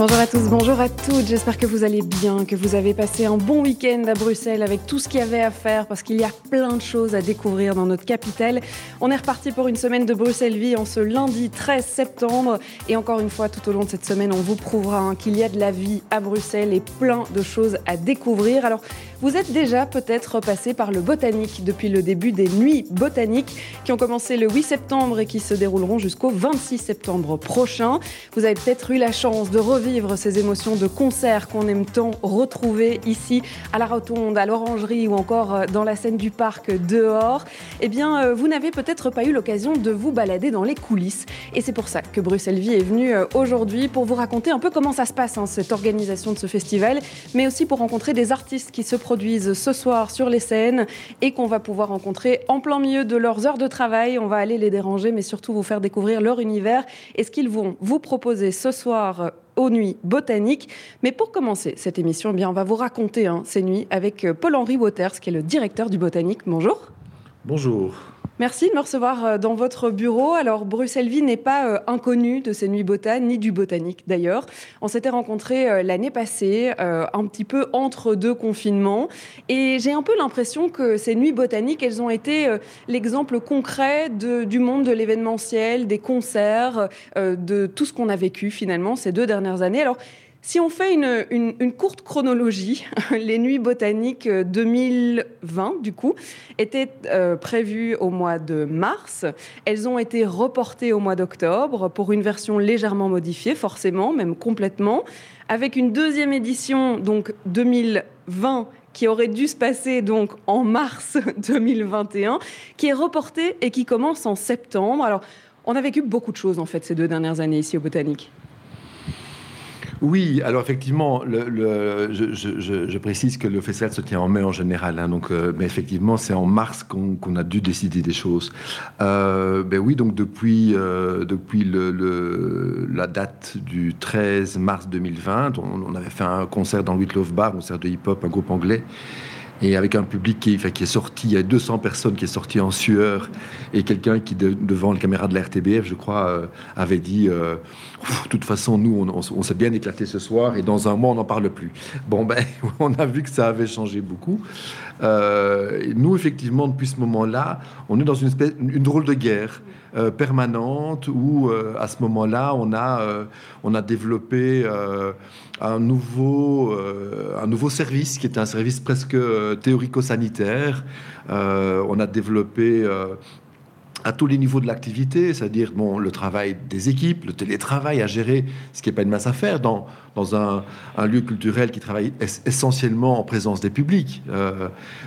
Bonjour à tous, bonjour à toutes. J'espère que vous allez bien, que vous avez passé un bon week-end à Bruxelles avec tout ce qu'il y avait à faire parce qu'il y a plein de choses à découvrir dans notre capitale. On est reparti pour une semaine de Bruxelles Vie en ce lundi 13 septembre. Et encore une fois, tout au long de cette semaine, on vous prouvera hein, qu'il y a de la vie à Bruxelles et plein de choses à découvrir. Alors, vous êtes déjà peut-être passé par le botanique depuis le début des nuits botaniques qui ont commencé le 8 septembre et qui se dérouleront jusqu'au 26 septembre prochain. Vous avez peut-être eu la chance de revivre ces émotions de concert qu'on aime tant retrouver ici à la Rotonde, à l'Orangerie ou encore euh, dans la scène du parc dehors. Eh bien, euh, vous n'avez peut-être pas eu l'occasion de vous balader dans les coulisses. Et c'est pour ça que Bruxelles Vie est venue euh, aujourd'hui pour vous raconter un peu comment ça se passe, hein, cette organisation de ce festival, mais aussi pour rencontrer des artistes qui se produisent ce soir sur les scènes et qu'on va pouvoir rencontrer en plein milieu de leurs heures de travail. On va aller les déranger, mais surtout vous faire découvrir leur univers et ce qu'ils vont vous proposer ce soir aux nuits botaniques. Mais pour commencer cette émission, eh bien, on va vous raconter hein, ces nuits avec Paul-Henri Waters, qui est le directeur du Botanique. Bonjour. Bonjour. Merci de me recevoir euh, dans votre bureau. Alors, Bruxelles-Vie n'est pas euh, inconnue de ces nuits botanes, ni du botanique d'ailleurs. On s'était rencontrés euh, l'année passée, un petit peu entre deux confinements. Et j'ai un peu l'impression que ces nuits botaniques, elles ont été l'exemple concret du monde de l'événementiel, des concerts, de tout ce qu'on a vécu finalement ces deux dernières années. Alors, si on fait une, courte chronologie, les nuits botaniques 2020, du coup, étaient euh, prévues au mois de mars. Elles ont été reportées au mois d'octobre pour une version légèrement modifiée, forcément, même complètement, avec une deuxième édition, donc 2020, qui aurait dû se passer donc en mars 2021, qui est reportée et qui commence en septembre. Alors, on a vécu beaucoup de choses, en fait, ces deux dernières années ici au Botanique. Oui, alors effectivement, je, précise que le festival se tient en mai en général, hein, donc, euh, mais effectivement, c'est en mars qu'on a dû décider des choses. Euh, ben oui, donc depuis, euh, la date du 13 mars 2020, on, avait fait un concert dans le Bar, un concert de hip-hop, un groupe anglais et avec un public qui, qui, est sorti, il y a 200 personnes qui est sorti en sueur, et quelqu'un qui, devant la caméra de la RTBF, je crois, euh, avait dit euh, De toute façon, nous, on, s'est bien éclaté ce soir, et dans un mois, on n'en parle plus. Bon, ben, on a vu que ça avait changé beaucoup. Euh, nous, effectivement, depuis ce moment-là, on est dans une, espèce, une drôle de guerre. Permanente où à ce moment-là on a on a développé un nouveau, euh, un nouveau service qui est un service presque euh, théorico-sanitaire. Euh, on a développé à tous les niveaux de l'activité, c'est-à-dire le travail des équipes, le télétravail à gérer, ce qui n'est pas une masse à faire dans, dans un, un lieu culturel qui travaille essentiellement en présence des publics.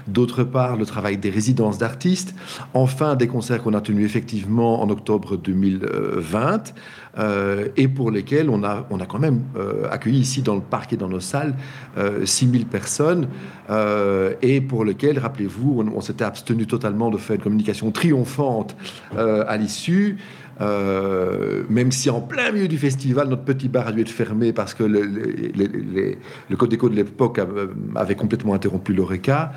D'autre part, le travail des résidences d'artistes. Enfin, des concerts qu'on a tenus effectivement en octobre 2020. Euh, et pour lesquels on a, on a quand même euh, accueilli ici dans le parc et dans nos salles 6000 euh, personnes, et pour lesquels, rappelez-vous, on, s'était abstenu totalement de faire une communication triomphante à l'issue. même si en plein milieu du festival, notre petit bar a dû être fermé parce que le, le code d'écho de l'époque avait complètement interrompu l'ORECA.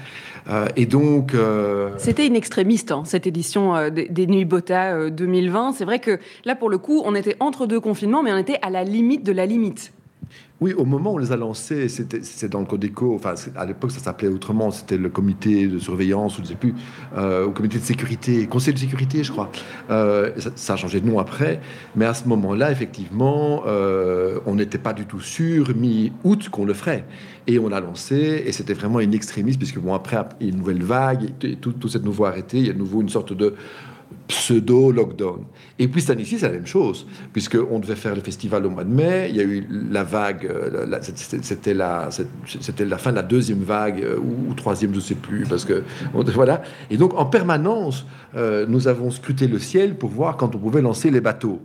Euh, et donc. Euh, C'était une extrémiste, hein, cette édition euh, des, Nuits Bota 2020. C'est vrai que là, pour le coup, on était entre deux confinements, mais on était à la limite de la limite. Oui, au moment où on les a lancés, c'était dans le Codeco, enfin à l'époque ça s'appelait autrement, c'était le comité de surveillance, ou je ne sais plus, euh, comité de sécurité, conseil de sécurité, je crois. Euh, ça, a changé de nom après, mais à ce moment-là, effectivement, euh, on n'était pas du tout sûr, mi-août, qu'on le ferait. Et on a lancé, et c'était vraiment une extrémiste, puisque bon, après, il y a une nouvelle vague, tout, tout s'est nouveau arrêté, il y a de nouveau une sorte de pseudo-lockdown. Et puis année-ci, c'est la même chose, puisqu'on devait faire le festival au mois de mai, il y a eu la vague, euh, c'était la, la fin de la deuxième vague, euh, ou, troisième, je ne sais plus, parce que, voilà. Et donc, en permanence, euh, nous avons scruté le ciel pour voir quand on pouvait lancer les bateaux.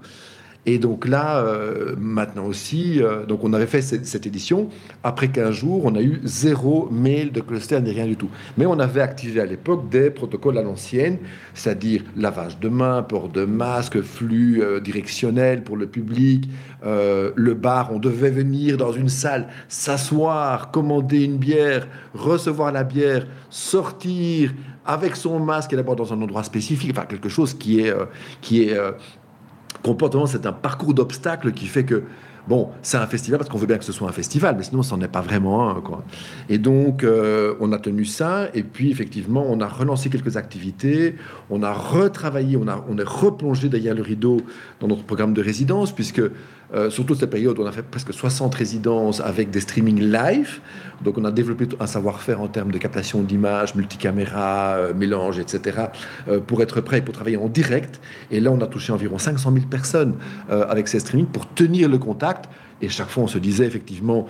Et donc là, euh, maintenant aussi, euh, donc on avait fait cette, édition. Après 15 jours, on a eu zéro mail de cluster ni rien du tout. Mais on avait activé à l'époque des protocoles à l'ancienne, c'est-à-dire lavage de mains, port de masque, flux euh, directionnel pour le public, le bar. On devait venir dans une salle, s'asseoir, commander une bière, recevoir la bière, sortir avec son masque et d'abord dans un endroit spécifique, enfin quelque chose qui est, qui est comportement, c'est un parcours d'obstacles qui fait que Bon, c'est un festival parce qu'on veut bien que ce soit un festival, mais sinon, n'en est pas vraiment un. Quoi. Et donc, euh, on a tenu ça, et puis effectivement, on a relancé quelques activités, on a retravaillé, on, a, on est replongé derrière le rideau dans notre programme de résidence, puisque euh, surtout cette période, on a fait presque 60 résidences avec des streamings live. Donc, on a développé un savoir-faire en termes de captation d'images, multicaméra, euh, mélange, etc., euh, pour être prêt pour travailler en direct. Et là, on a touché environ 500 000 personnes avec ces streamings pour tenir le contact. Et chaque fois, on se disait effectivement,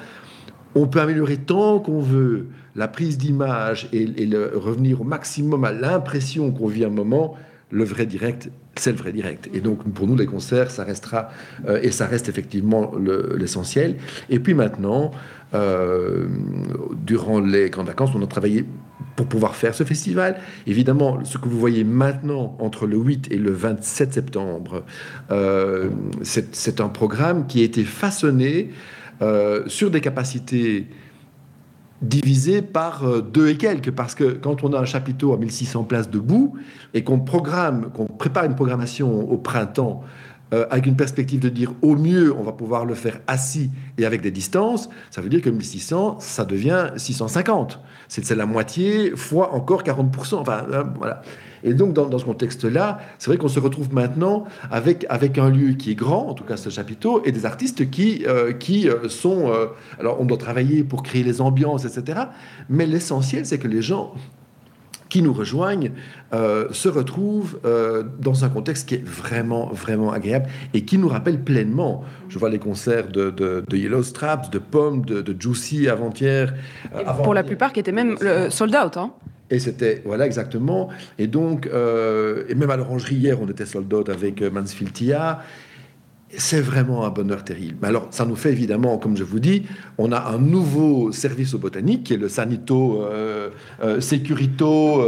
on peut améliorer tant qu'on veut la prise d'image et, et revenir au maximum à l'impression qu'on vit un moment le vrai direct, c'est le vrai direct. Et donc, pour nous, les concerts, ça restera, euh, et ça reste effectivement l'essentiel. et puis maintenant, euh, durant les grandes vacances, on a travaillé pour pouvoir faire ce festival. Évidemment, ce que vous voyez maintenant entre le 8 et le 27 septembre, euh, c'est un programme qui a été façonné sur des capacités divisé par euh, deux et quelques, parce que quand on a un chapiteau à 1600 places debout et qu'on programme, qu'on prépare une programmation au printemps euh, avec une perspective de dire au mieux on va pouvoir le faire assis et avec des distances, ça veut dire que 1600 ça devient 650. C'est la moitié fois encore 40%. Enfin euh, voilà. Et donc, dans, ce contexte-là, c'est vrai qu'on se retrouve maintenant avec, avec un lieu qui est grand, en tout cas ce chapiteau, et des artistes qui, euh, qui euh, sont... Euh, alors, on doit travailler pour créer les ambiances, etc. Mais l'essentiel, c'est que les gens qui nous rejoignent se retrouvent dans un contexte qui est vraiment, vraiment agréable et qui nous rappelle pleinement. Je vois les concerts de, de, Yellow Straps, de Pomme, de, Juicy avant-hier. pour la plupart qui étaient même sold out. Hein et c'était, voilà, exactement. Et donc, euh, et même à l'orangerie, hier, on était sold avec euh, Mansfield Tia. C'est vraiment un bonheur terrible. Mais alors, ça nous fait évidemment, comme je vous dis, on a un nouveau service au botanique, qui est le sanito, euh, euh sécurito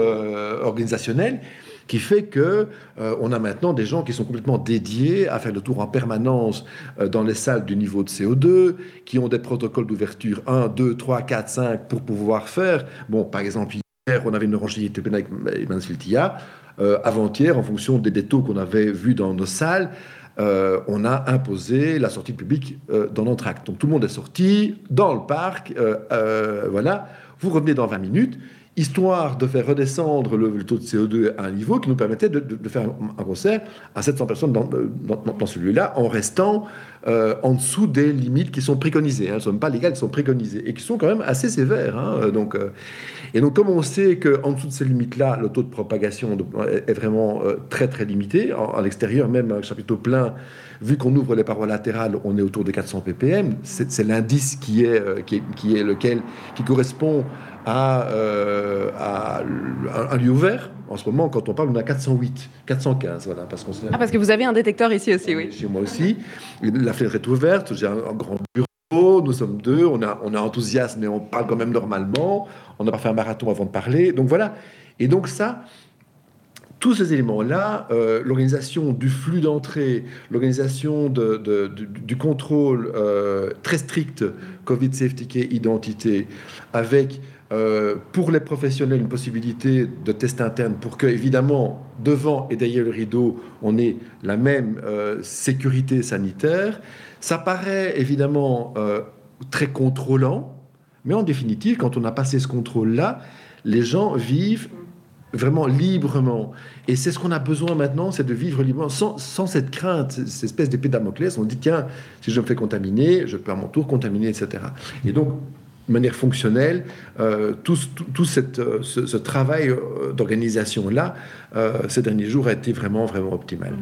organisationnel, qui fait que on a maintenant des gens qui sont complètement dédiés à faire le tour en permanence dans les salles du niveau de CO2, qui ont des protocoles d'ouverture 1, 2, 3, 4, 5 pour pouvoir faire, bon, par exemple, on avait une orangerie avec Mansfield euh, Avant-hier, en fonction des détaux qu'on avait vus dans nos salles, euh, on a imposé la sortie publique euh, dans notre acte. Donc tout le monde est sorti dans le parc. voilà, vous revenez dans 20 minutes histoire de faire redescendre le, taux de CO2 à un niveau qui nous permettait de, faire un, concert à 700 personnes dans, celui-là, en restant euh, en dessous des limites qui sont préconisées. Hein. Elles ne sont pas légales, elles sont préconisées, et qui sont quand même assez sévères. Hein. Donc, euh, et donc, comme on sait qu'en dessous de ces limites-là, le taux de propagation est vraiment euh, très, très limité, à l'extérieur, même un chapiteau plein, vu qu'on ouvre les parois latérales, on est autour de 400 ppm. C'est l'indice qui est, qui est, qui est lequel, qui correspond à, euh, à, un lieu ouvert. En ce moment, quand on parle, on a 408, 415, voilà. Parce, qu'on ah, parce que vous avez un détecteur ici aussi, oui. Chez moi aussi. La fenêtre est ouverte, j'ai un, grand bureau, nous sommes deux, on a, on a enthousiasme, mais on parle quand même normalement. On n'a pas fait un marathon avant de parler. Donc voilà. Et donc ça, tous ces éléments-là, euh, l'organisation du flux d'entrée, l'organisation du, contrôle euh, très strict Covid Safety Key Identité, avec euh, pour les professionnels une possibilité de test interne pour que, évidemment, devant et derrière le rideau, on ait la même sécurité sanitaire. Ça paraît évidemment euh, très contrôlant, mais en définitive, quand on a passé ce contrôle-là, les gens vivent vraiment librement. Et c'est ce qu'on a besoin maintenant, c'est de vivre librement, sans, cette crainte, cette espèce d'épée Damoclès. On dit, tiens, si je me fais contaminer, je peux à mon tour contaminer, etc. Et donc, de manière fonctionnelle, euh, tout, tout, cette, euh, ce, travail d'organisation-là, ces derniers jours, a été vraiment, vraiment optimal.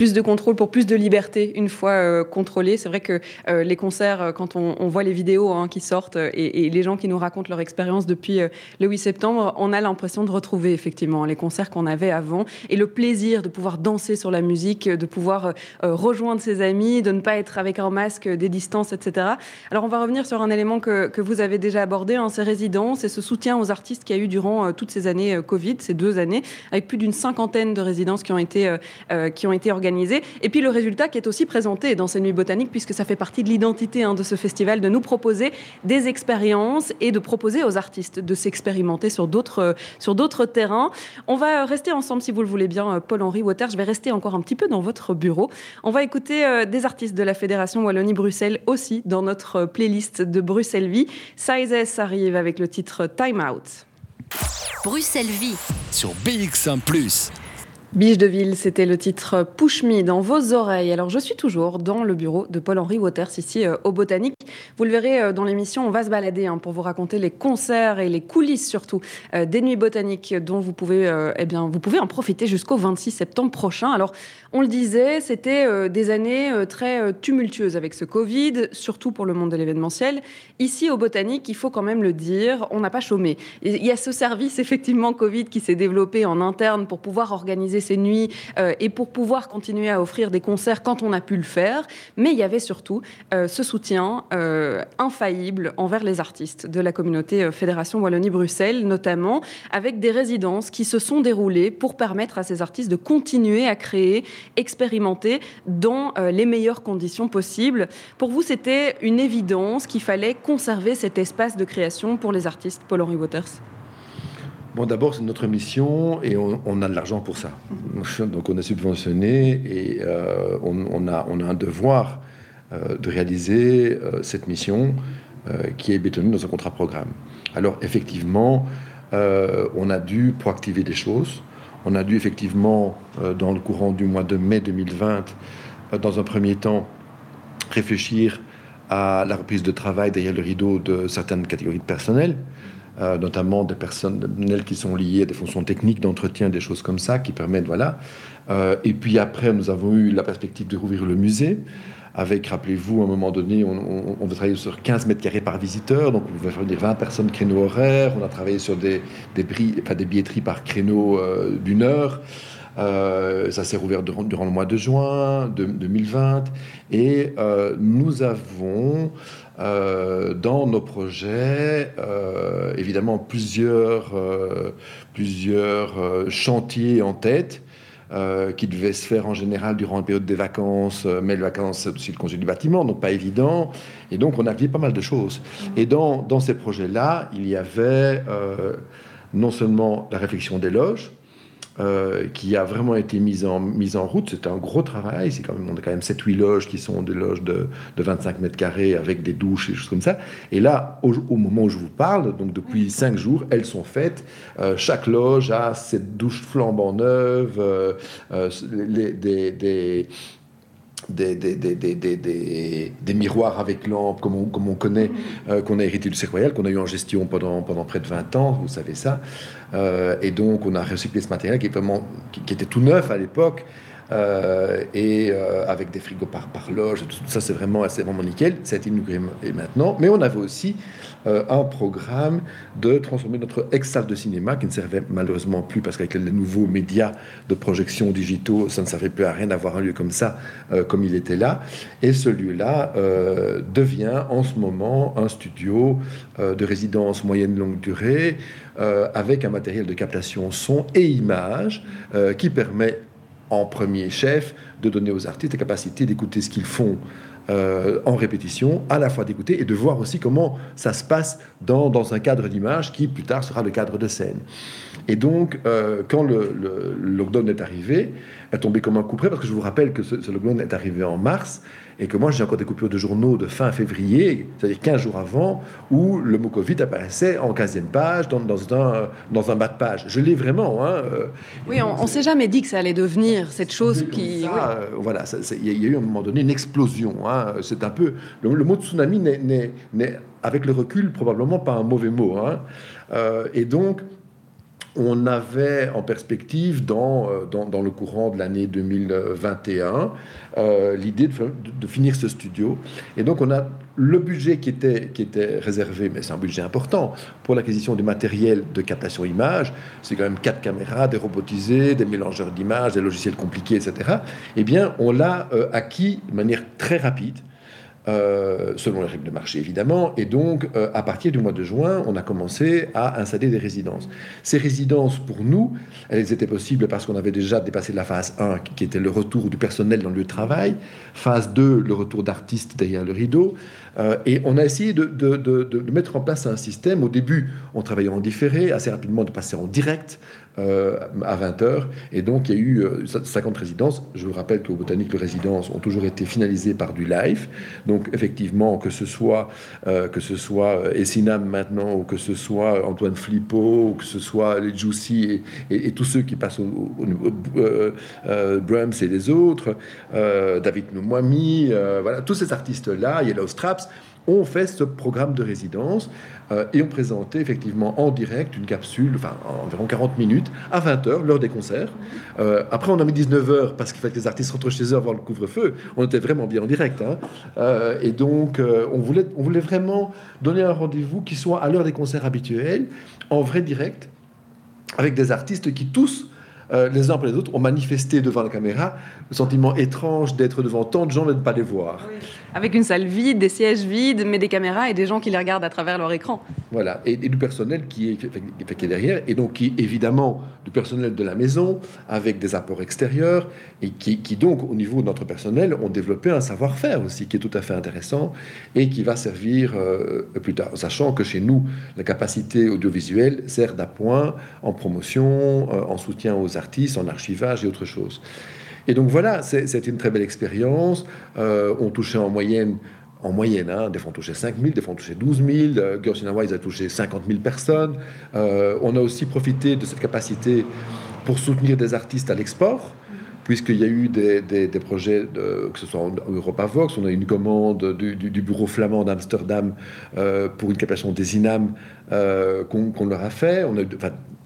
Plus de contrôle, pour plus de liberté une fois contrôlé. C'est vrai que les concerts, quand on, voit les vidéos hein, qui sortent et, et, les gens qui nous racontent leur expérience depuis le 8 septembre, on a l'impression de retrouver effectivement les concerts qu'on avait avant et le plaisir de pouvoir danser sur la musique, de pouvoir rejoindre ses amis, de ne pas être avec un masque, des distances, etc. Alors on va revenir sur un élément que, que vous avez déjà abordé, hein, ces résidences et ce soutien aux artistes qu'il y a eu durant euh, toutes ces années euh, Covid, ces deux années, avec plus d'une cinquantaine de résidences qui ont été, euh, qui ont été organisées. Et puis le résultat qui est aussi présenté dans ces nuits botaniques, puisque ça fait partie de l'identité hein, de ce festival, de nous proposer des expériences et de proposer aux artistes de s'expérimenter sur d'autres sur d'autres terrains. On va rester ensemble, si vous le voulez bien, Paul-Henri Water. Je vais rester encore un petit peu dans votre bureau. On va écouter des artistes de la Fédération Wallonie-Bruxelles aussi dans notre playlist de Bruxelles Vie. Sizes arrive avec le titre Time Out. Bruxelles Vie sur BX1 ⁇ Biche de ville, c'était le titre Push Me dans vos oreilles. Alors je suis toujours dans le bureau de Paul-Henri Waters ici euh, au Botanique. Vous le verrez euh, dans l'émission, on va se balader hein, pour vous raconter les concerts et les coulisses surtout euh, des nuits botaniques dont vous pouvez, eh bien, vous pouvez en profiter jusqu'au 26 septembre prochain. Alors on le disait, c'était des années très tumultueuses avec ce Covid, surtout pour le monde de l'événementiel. Ici au Botanique, il faut quand même le dire, on n'a pas chômé. Il y a ce service effectivement Covid qui s'est développé en interne pour pouvoir organiser ces nuits euh, et pour pouvoir continuer à offrir des concerts quand on a pu le faire. Mais il y avait surtout euh, ce soutien euh, infaillible envers les artistes de la communauté Fédération Wallonie-Bruxelles, notamment avec des résidences qui se sont déroulées pour permettre à ces artistes de continuer à créer, expérimenter dans les meilleures conditions possibles. Pour vous, c'était une évidence qu'il fallait conserver cet espace de création pour les artistes, Paul-Henri Waters Bon, d'abord, c'est notre mission et on, a de l'argent pour ça. Donc, on est subventionné et euh, on, a, on a un devoir euh, de réaliser euh, cette mission qui est bétonnée dans un contrat programme. Alors, effectivement, on a dû proactiver des choses. On a dû effectivement, dans le courant du mois de mai 2020, dans un premier temps, réfléchir à la reprise de travail derrière le rideau de certaines catégories de personnel. Euh, notamment des personnes qui sont liées à des fonctions techniques d'entretien, des choses comme ça, qui permettent, voilà. Euh, et puis après, nous avons eu la perspective de rouvrir le musée, avec, rappelez-vous, à un moment donné, on, on, travailler sur 15 mètres carrés par visiteur, donc on pouvait faire des 20 personnes créneau horaire, on a travaillé sur des, des, enfin, des billetteries par créneau euh, d'une heure. ça s'est rouvert durant, le mois de juin de, 2020 et nous avons euh, dans nos projets, euh, évidemment, plusieurs, euh, plusieurs chantiers en tête. qui devaient se faire en général durant la période des vacances, mais les vacances, c'est aussi le congé du bâtiment, donc pas évident. Et donc, on a vu pas mal de choses. Et dans, dans ces projets-là, il y avait non seulement la réflexion des loges, euh, qui a vraiment été mise en, mise en route. C'est un gros travail. C'est quand même, on a quand même 7-8 loges qui sont des loges de, de, 25 mètres carrés avec des douches et des choses comme ça. Et là, au, moment où je vous parle, donc depuis 5 jours, elles sont faites. Euh, chaque loge a cette douche flambant neuve, euh, les, des, des des, des, des, des, miroirs avec lampe, comme on, comme on connaît, euh, qu'on a hérité du Royal, qu'on a eu en gestion pendant, pendant près de 20 ans, vous savez ça. Euh, et donc, on a recyclé ce matériel qui, était tout neuf à l'époque. Euh, et avec des frigos par, loge, tout, ça c'est vraiment, vraiment nickel, ça a inauguré maintenant. Mais on avait aussi euh, un programme de transformer notre ex-salle de cinéma, qui ne servait malheureusement plus, parce qu'avec les nouveaux médias de projection digitaux, ça ne servait plus à rien d'avoir un lieu comme ça, euh, comme il était là. Et ce lieu-là euh, devient en ce moment un studio de résidence moyenne longue durée, avec un matériel de captation son et image, qui permet en premier chef de donner aux artistes la capacité d'écouter ce qu'ils font euh, en répétition, à la fois d'écouter et de voir aussi comment ça se passe dans, dans un cadre d'image qui plus tard sera le cadre de scène. Et donc, euh, quand le, le, lockdown est arrivé, est tombé comme un coup parce que je vous rappelle que ce, ce lockdown est arrivé en mars, et que moi j'ai encore des coupures de journaux de fin février, c'est-à-dire 15 jours avant, où le mot Covid apparaissait en 15e page, dans, dans, un, dans un bas de page. Je l'ai vraiment. Hein, euh, oui, on ne s'est jamais dit que ça allait devenir cette chose qui... Euh, voilà, il y, a eu à un moment donné une explosion. Hein, c'est un peu... Le, mot tsunami n'est, avec le recul, probablement pas un mauvais mot. Hein, euh, et donc, on avait en perspective dans, euh, dans, le courant de l'année 2021 euh, l'idée de, finir ce studio. Et donc on a le budget qui était, qui était réservé, mais c'est un budget important, pour l'acquisition du matériel de captation image. C'est quand même quatre caméras, des robotisés, des mélangeurs d'images, des logiciels compliqués, etc. Eh bien, on l'a euh, acquis de manière très rapide. Euh, selon les règles de marché évidemment. Et donc, euh, à partir du mois de juin, on a commencé à installer des résidences. Ces résidences, pour nous, elles étaient possibles parce qu'on avait déjà dépassé la phase 1, qui était le retour du personnel dans le lieu de travail, phase 2, le retour d'artistes derrière le rideau, euh, et on a essayé de, de, mettre en place un système. Au début, on travaillait en différé, assez rapidement de passer en direct euh, à 20h. Et donc, il y a eu 50 euh, résidences. Je vous rappelle qu'au Botanique, les résidences ont toujours été finalisées par du live. Donc, effectivement, que ce soit, que ce soit Essinam maintenant, ou que ce soit Antoine Flippo, ou que ce soit les Juicy et, tous ceux qui passent au, Brahms et les autres, David Noumouami, voilà, tous ces artistes-là, Yellow Straps, ont fait ce programme de résidence euh, et ont présenté effectivement en direct une capsule, enfin environ 40 minutes, à 20h, l'heure des concerts. Euh, après, on a mis 19h parce qu'il fallait que les artistes rentrent chez eux avant le couvre-feu. On était vraiment bien en direct. Hein. Euh, et donc, on, voulait, on voulait vraiment donner un rendez-vous qui soit à l'heure des concerts habituels, en vrai direct, avec des artistes qui tous les uns après les autres, ont manifesté devant la caméra le sentiment étrange d'être devant tant de gens et de ne pas les voir. Avec une salle vide, des sièges vides, mais des caméras et des gens qui les regardent à travers leur écran. Voilà, et, du personnel qui est, derrière, et donc qui évidemment du personnel de la maison, avec des apports extérieurs, et qui, qui donc au niveau de notre personnel ont développé un savoir-faire aussi qui est tout à fait intéressant et qui va servir euh, plus tard, sachant que chez nous, la capacité audiovisuelle sert d'appoint en promotion, euh, en soutien aux artistes, en archivage et autre chose. Et donc voilà, c'est une très belle expérience. Euh, on touchait en moyenne en moyenne. Hein, des fois, on touchait 5 000, des fois, on touchait 12 000. Euh, Girls in Hawaii, ils a touché 50 000 personnes. Euh, on a aussi profité de cette capacité pour soutenir des artistes à l'export, puisqu'il y a eu des, projets, que ce soit en Europa Vox, on a eu une commande du, bureau flamand d'Amsterdam pour une captation des INAM qu'on leur a fait. On a eu,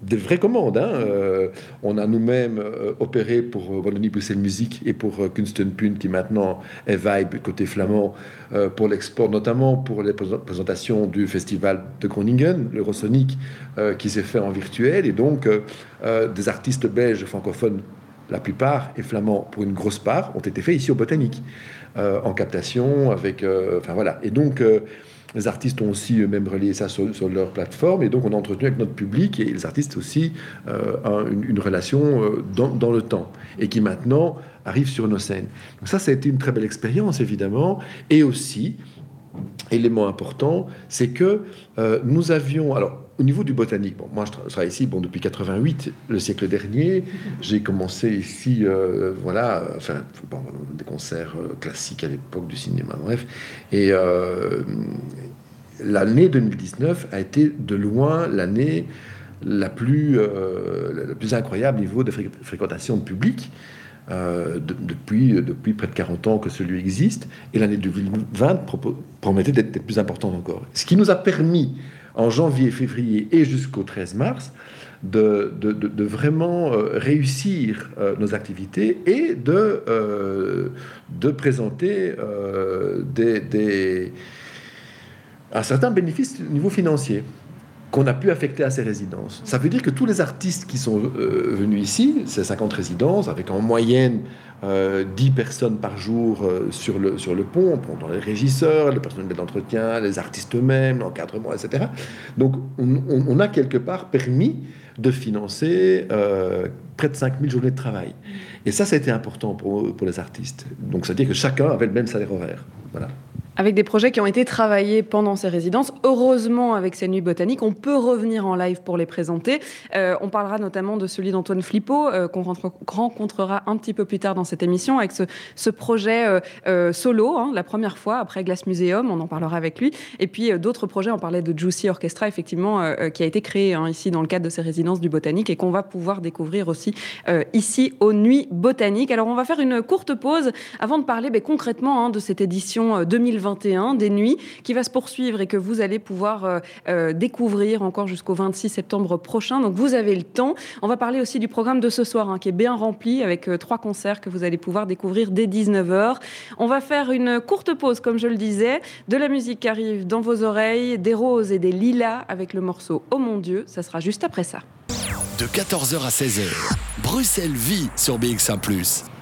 des vraies commandes. Hein. Euh, on a nous-mêmes euh, opéré pour euh, Wallonie-Bruxelles Musique et pour Kunstenpunt, qui maintenant est Vibe côté flamand, pour l'export, notamment pour les présentations du festival de Groningen, l'Eurosonic, qui s'est fait en virtuel. Et donc, des artistes belges francophones, la plupart, et flamands pour une grosse part, ont été faits ici au Botanique, en captation, avec... Enfin voilà. Et donc... Les artistes ont aussi eux-mêmes relié ça sur, leur plateforme et donc on a entretenu avec notre public et les artistes aussi euh, une, relation euh, dans, le temps et qui maintenant arrive sur nos scènes. Donc ça, ça a été une très belle expérience évidemment et aussi élément important, c'est que euh, nous avions alors au niveau du botanique, bon, moi je, travaille ici bon, depuis 88, le siècle dernier. J'ai commencé ici, euh, voilà, enfin, des concerts euh, classiques à l'époque du cinéma, bref. Et euh, l'année 2019 a été de loin l'année la plus, plus incroyable niveau de fréquentation de public. depuis, depuis près de 40 ans que celui existe, et l'année 2020 promettait d'être plus importante encore. Ce qui nous a permis en janvier, février et jusqu'au 13 mars, de, vraiment euh, réussir euh, nos activités et de, euh, présenter un certain bénéfice au niveau financier qu'on a pu affecter à ces résidences. Ça veut dire que tous les artistes qui sont venus ici, ces 50 résidences, avec en moyenne 10 euh, personnes par jour euh, sur, le, sur le pont, dans les régisseurs, le personnel d'entretien, les artistes eux-mêmes, l'encadrement, etc. Donc on, a quelque part permis de financer euh, près de 5000 journées de travail. Et ça, ça a été important pour, pour les artistes. Donc ça veut dire que chacun avait le même salaire horaire. Voilà. Avec des projets qui ont été travaillés pendant ces résidences. Heureusement, avec ces nuits botaniques, on peut revenir en live pour les présenter. Euh, on parlera notamment de celui d'Antoine Flippo, euh, qu'on rencontrera un petit peu plus tard dans cette émission, avec ce, projet euh, solo, hein, la première fois, après Glass Museum, on en parlera avec lui. Et puis d'autres projets, on parlait de Juicy Orchestra, effectivement, qui a été créé hein, ici dans le cadre de ces résidences du botanique et qu'on va pouvoir découvrir aussi ici aux nuits botaniques. Alors on va faire une courte pause avant de parler ben, concrètement hein, de cette édition 2020 2021, des nuits, qui va se poursuivre et que vous allez pouvoir découvrir encore jusqu'au 26 septembre prochain. Donc vous avez le temps. On va parler aussi du programme de ce soir, hein, qui est bien rempli, avec trois concerts que vous allez pouvoir découvrir dès 19h. On va faire une courte pause, comme je le disais, de la musique qui arrive dans vos oreilles, des roses et des lilas avec le morceau Oh mon Dieu. Ça sera juste après ça. De 14h à 16h, Bruxelles vit sur BX1 ⁇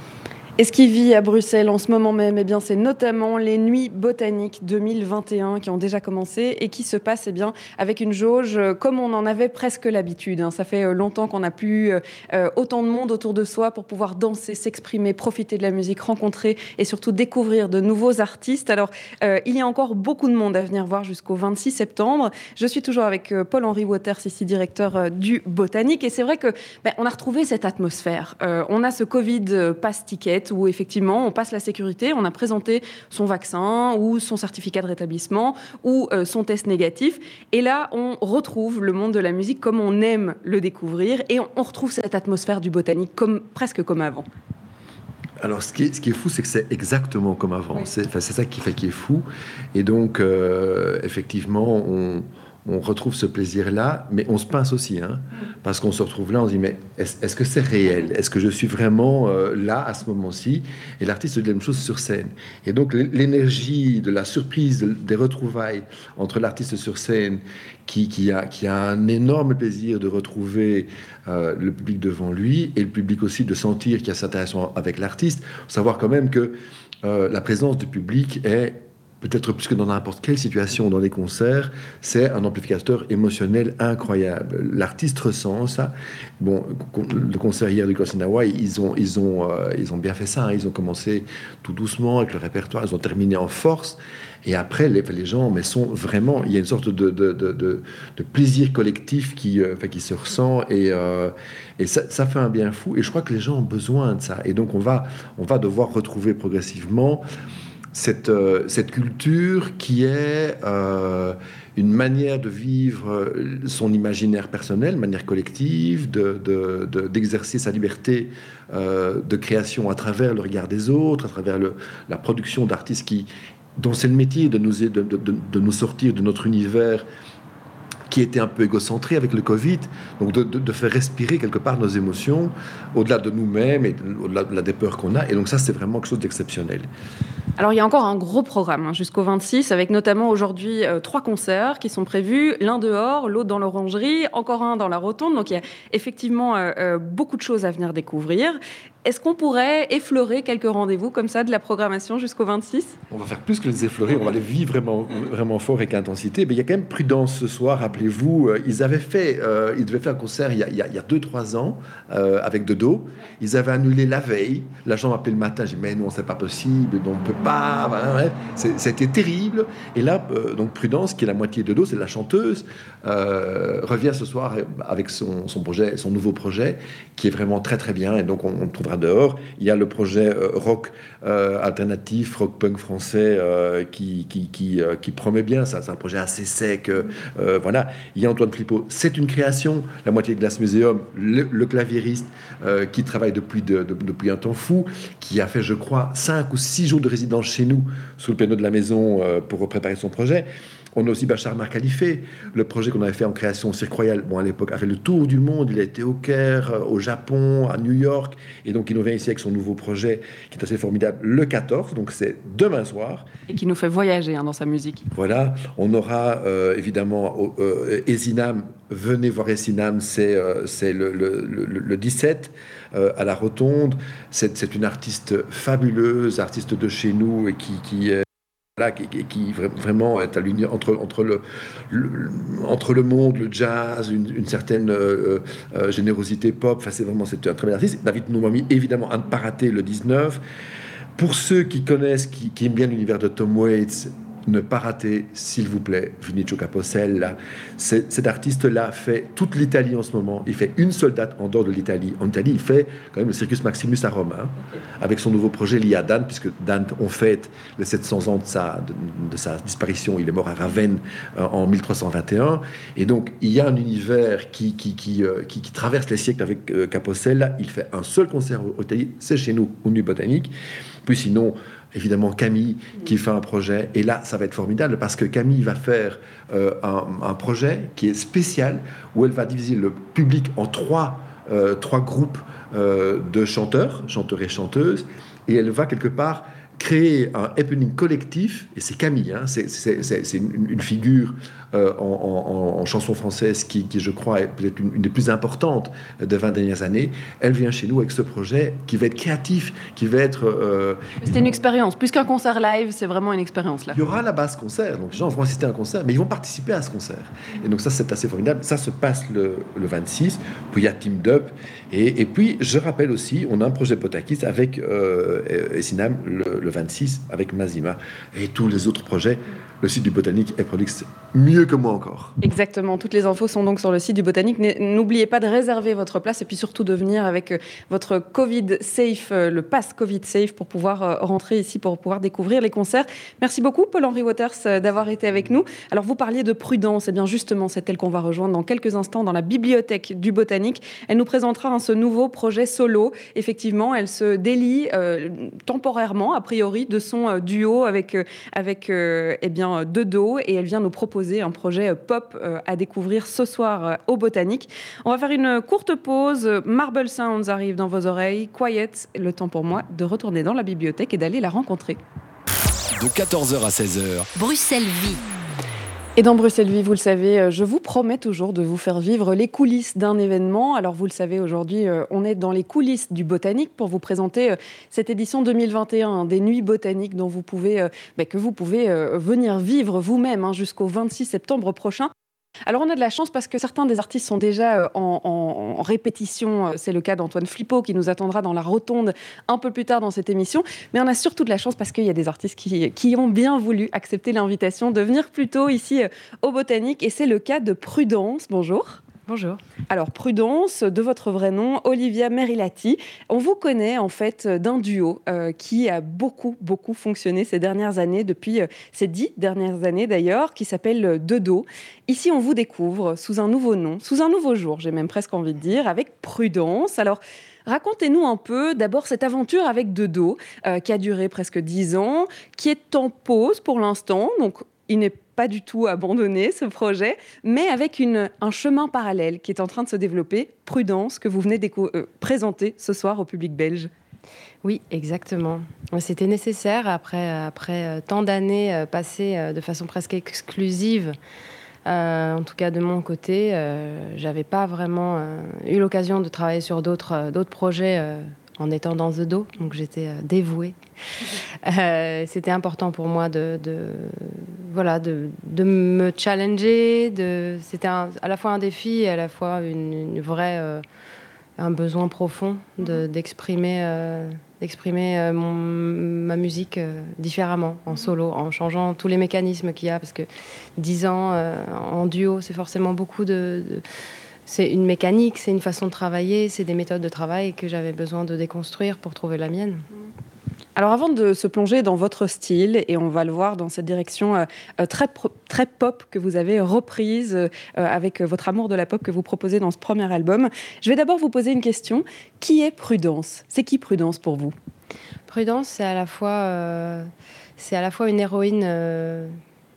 et ce qui vit à Bruxelles en ce moment même, eh bien, c'est notamment les Nuits botaniques 2021 qui ont déjà commencé et qui se passent eh bien, avec une jauge euh, comme on en avait presque l'habitude. Hein. Ça fait euh, longtemps qu'on n'a plus euh, autant de monde autour de soi pour pouvoir danser, s'exprimer, profiter de la musique, rencontrer et surtout découvrir de nouveaux artistes. Alors, il y a encore beaucoup de monde à venir voir jusqu'au 26 septembre. Je suis toujours avec Paul-Henri Waters, ici directeur du Botanique. Et c'est vrai que ben, on a retrouvé cette atmosphère. on a ce Covid pass ticket où effectivement on passe la sécurité, on a présenté son vaccin ou son certificat de rétablissement ou euh, son test négatif. Et là, on retrouve le monde de la musique comme on aime le découvrir et on, retrouve cette atmosphère du botanique comme, presque comme avant. Alors, ce qui est, ce qui est fou, c'est que c'est exactement comme avant. C'est ça qui fait qui est fou. Et donc, euh, effectivement, on, on retrouve ce plaisir-là, mais on se pince aussi, hein, parce qu'on se retrouve là, on se dit, mais est-ce que c'est réel? Est-ce que je suis vraiment euh, là à ce moment-ci? Et l'artiste dit la même chose sur scène. Et donc l'énergie de la surprise, des retrouvailles entre l'artiste sur scène, qui, a, qui a un énorme plaisir de retrouver euh, le public devant lui, et le public aussi de sentir qu'il y a cette interaction avec l'artiste, savoir quand même que euh, la présence du public est peut-être plus que dans n'importe quelle situation dans les concerts, c'est un amplificateur émotionnel incroyable. L'artiste ressent ça. Bon, le concert hier du Kosinawa, ils ont, ils ont, euh, ils ont bien fait ça. Hein. Ils ont commencé tout doucement avec le répertoire, ils ont terminé en force. Et après, les, gens mais sont vraiment, il y a une sorte de, plaisir collectif qui, euh, qui se ressent et, euh, et ça, ça, fait un bien fou. Et je crois que les gens ont besoin de ça. Et donc, on va, on va devoir retrouver progressivement cette, euh, cette culture qui est euh, une manière de vivre son imaginaire personnel, manière collective, d'exercer de, sa liberté euh, de création à travers le regard des autres, à travers la production d'artistes qui dont c'est le métier de nous, sortir de notre univers qui était un peu égocentré avec le Covid, donc de, de faire respirer quelque part nos émotions au-delà de nous-mêmes et au-delà des peurs qu'on a. Et donc ça, c'est vraiment quelque chose d'exceptionnel. Alors il y a encore un gros programme hein, jusqu'au 26, avec notamment aujourd'hui euh, trois concerts qui sont prévus, l'un dehors, l'autre dans l'orangerie, encore un dans la rotonde. Donc il y a effectivement euh, euh, beaucoup de choses à venir découvrir. Est-ce qu'on pourrait effleurer quelques rendez-vous comme ça de la programmation jusqu'au 26 On va faire plus que les effleurer, on va les vivre vraiment, vraiment fort avec intensité. Mais il y a quand même prudence ce soir, rappelez-vous. Euh, ils avaient fait, euh, ils devaient faire un concert il y a 2-3 ans euh, avec Dodo. Ils avaient annulé la veille. L'agent m'a appelé le matin, j'ai dit mais non, c'est pas possible, on ne peut pas. C'était terrible. Et là, donc Prudence, qui est la moitié de Dodo, c'est la chanteuse, revient ce soir avec son, projet, son nouveau projet, qui est vraiment très très bien. Et donc on, on trouvera dehors. Il y a le projet euh, rock euh, alternatif, rock punk français euh, qui, qui, qui, promet bien. Ça, c'est un projet assez sec. voilà. Il y a Antoine Flippo. C'est une création. La moitié de Glace Museum, le, claviériste qui travaille depuis, depuis un temps fou, qui a fait, je crois, cinq ou six jours de résidence chez nous sous le piano de la maison pour préparer son projet. On a aussi Bachar Marcalifé, le projet qu'on avait fait en création au Cirque Royal, bon, à l'époque, a fait le tour du monde. Il a été au Caire, euh, au Japon, à New York. Et donc, il nous vient ici avec son nouveau projet qui est assez formidable, le 14. Donc, c'est demain soir. Et qui nous fait voyager hein, dans sa musique. Voilà. On aura euh, évidemment euh, Esinam. Venez voir Esinam, c'est c'est le, le, 17 à la Rotonde. C'est une artiste fabuleuse, artiste de chez nous et qui, qui qui, vraiment est à l'union entre, entre, le, entre le monde, le jazz, une, certaine euh, euh, générosité pop. Enfin, c'est vraiment un très bel artiste. David Noumami, évidemment, à ne pas rater le 19. Pour ceux qui connaissent, qui aiment bien l'univers de Tom Waits, ne pas rater, s'il vous plaît, Vinicio Capossel. Cet artiste-là fait toute l'Italie en ce moment. Il fait une seule date en dehors de l'Italie. En Italie, il fait quand même le Circus Maximus à Rome, hein, avec son nouveau projet lié à Dante, puisque Dante, on fête les 700 ans de sa, disparition. Il est mort à Ravenne euh, en 1321. Et donc, il y a un univers euh, qui, traverse les siècles avec euh, Capossel. Il fait un seul concert au Italie, c'est chez nous, au Nuit Botanique. Puis sinon, évidemment Camille qui fait un projet. Et là, ça va être formidable parce que Camille va faire euh, un, projet qui est spécial où elle va diviser le public en trois, euh, trois groupes euh, de chanteurs, chanteurs et chanteuses. Et elle va quelque part créer un happening collectif, et c'est Camille, hein, c'est une, une, figure euh, en, chanson française qui, je crois, est peut-être une, des plus importantes des 20 dernières années. Elle vient chez nous avec ce projet qui va être créatif, qui va être... Euh, c'est une expérience. Plus qu'un concert live, c'est vraiment une expérience. Là. Il y aura la base concert. Donc les gens vont assister à un concert, mais ils vont participer à ce concert. Et donc ça, c'est assez formidable. Ça se passe le, 26. Puis il y a Team Up. Et, puis, je rappelle aussi, on a un projet Potakis avec euh, Essinam le, le 26, avec Mazima. Et tous les autres projets le site du Botanique est prolixe mieux que moi encore. Exactement, toutes les infos sont donc sur le site du Botanique. N'oubliez pas de réserver votre place et puis surtout de venir avec euh, votre Covid Safe, euh, le pass Covid Safe pour pouvoir euh, rentrer ici, pour pouvoir découvrir les concerts. Merci beaucoup Paul-Henri Waters d'avoir été avec nous. Alors vous parliez de prudence, et eh bien justement c'est elle qu'on va rejoindre dans quelques instants dans la bibliothèque du Botanique. Elle nous présentera ce nouveau projet solo. Effectivement, elle se délie temporairement, a priori, de son duo avec, avec eh bien, de dos et elle vient nous proposer un projet pop euh, à découvrir ce soir euh, au Botanique. On va faire une courte pause. Marble Sounds arrive dans vos oreilles. Quiet, le temps pour moi de retourner dans la bibliothèque et d'aller la rencontrer. De 14h à 16h. Bruxelles vit. Et dans Bruxelles Vie, vous le savez, euh, je vous promets toujours de vous faire vivre les coulisses d'un événement. Alors vous le savez, aujourd'hui, euh, on est dans les coulisses du botanique pour vous présenter euh, cette édition 2021 des Nuits botaniques dont vous pouvez, bah, que vous pouvez venir vivre vous-même hein, jusqu'au 26 septembre prochain. Alors on a de la chance parce que certains des artistes sont déjà euh, en, répétition. Euh, c'est le cas d'Antoine Flippo qui nous attendra dans la rotonde un peu plus tard dans cette émission. Mais on a surtout de la chance parce qu'il y a des artistes qui, qui ont bien voulu accepter l'invitation de venir plus tôt ici euh, au Botanique. Et c'est le cas de Prudence. Bonjour. Bonjour. Alors, Prudence, de votre vrai nom, Olivia Merilati. On vous connaît en fait d'un duo euh, qui a beaucoup, beaucoup fonctionné ces dernières années, depuis euh, ces dix dernières années d'ailleurs, qui s'appelle Dedo. Ici, on vous découvre sous un nouveau nom, sous un nouveau jour, j'ai même presque envie de dire, avec Prudence. Alors, Racontez-nous un peu d'abord cette aventure avec Dedo, euh, qui a duré presque dix ans, qui est en pause pour l'instant. Donc, il n'est pas du tout abandonné ce projet, mais avec une, un chemin parallèle qui est en train de se développer, Prudence, que vous venez euh, présenter ce soir au public belge. Oui, exactement. C'était nécessaire après, après euh, tant d'années euh, passées de façon presque exclusive. en tout cas, de mon côté, j'avais pas vraiment eu l'occasion de travailler sur d'autres projets en étant dans The Do, donc j'étais euh, dévouée. Euh, c'était important pour moi de, voilà, de, de, me challenger. De, c'était à la fois un défi et à la fois une, vraie, euh, un besoin profond de, d'exprimer, d'exprimer ma musique différemment, en solo, en changeant tous les mécanismes qu'il y a. Parce que dix ans en duo, c'est forcément beaucoup de c'est une mécanique, c'est une façon de travailler, c'est des méthodes de travail que j'avais besoin de déconstruire pour trouver la mienne. Alors avant de se plonger dans votre style, et on va le voir dans cette direction euh, euh, très, très pop que vous avez reprise euh, avec votre amour de la pop que vous proposez dans ce premier album, je vais d'abord vous poser une question. Qui est Prudence? C'est qui Prudence pour vous? Prudence, c'est à la fois, c'est à la fois une héroïne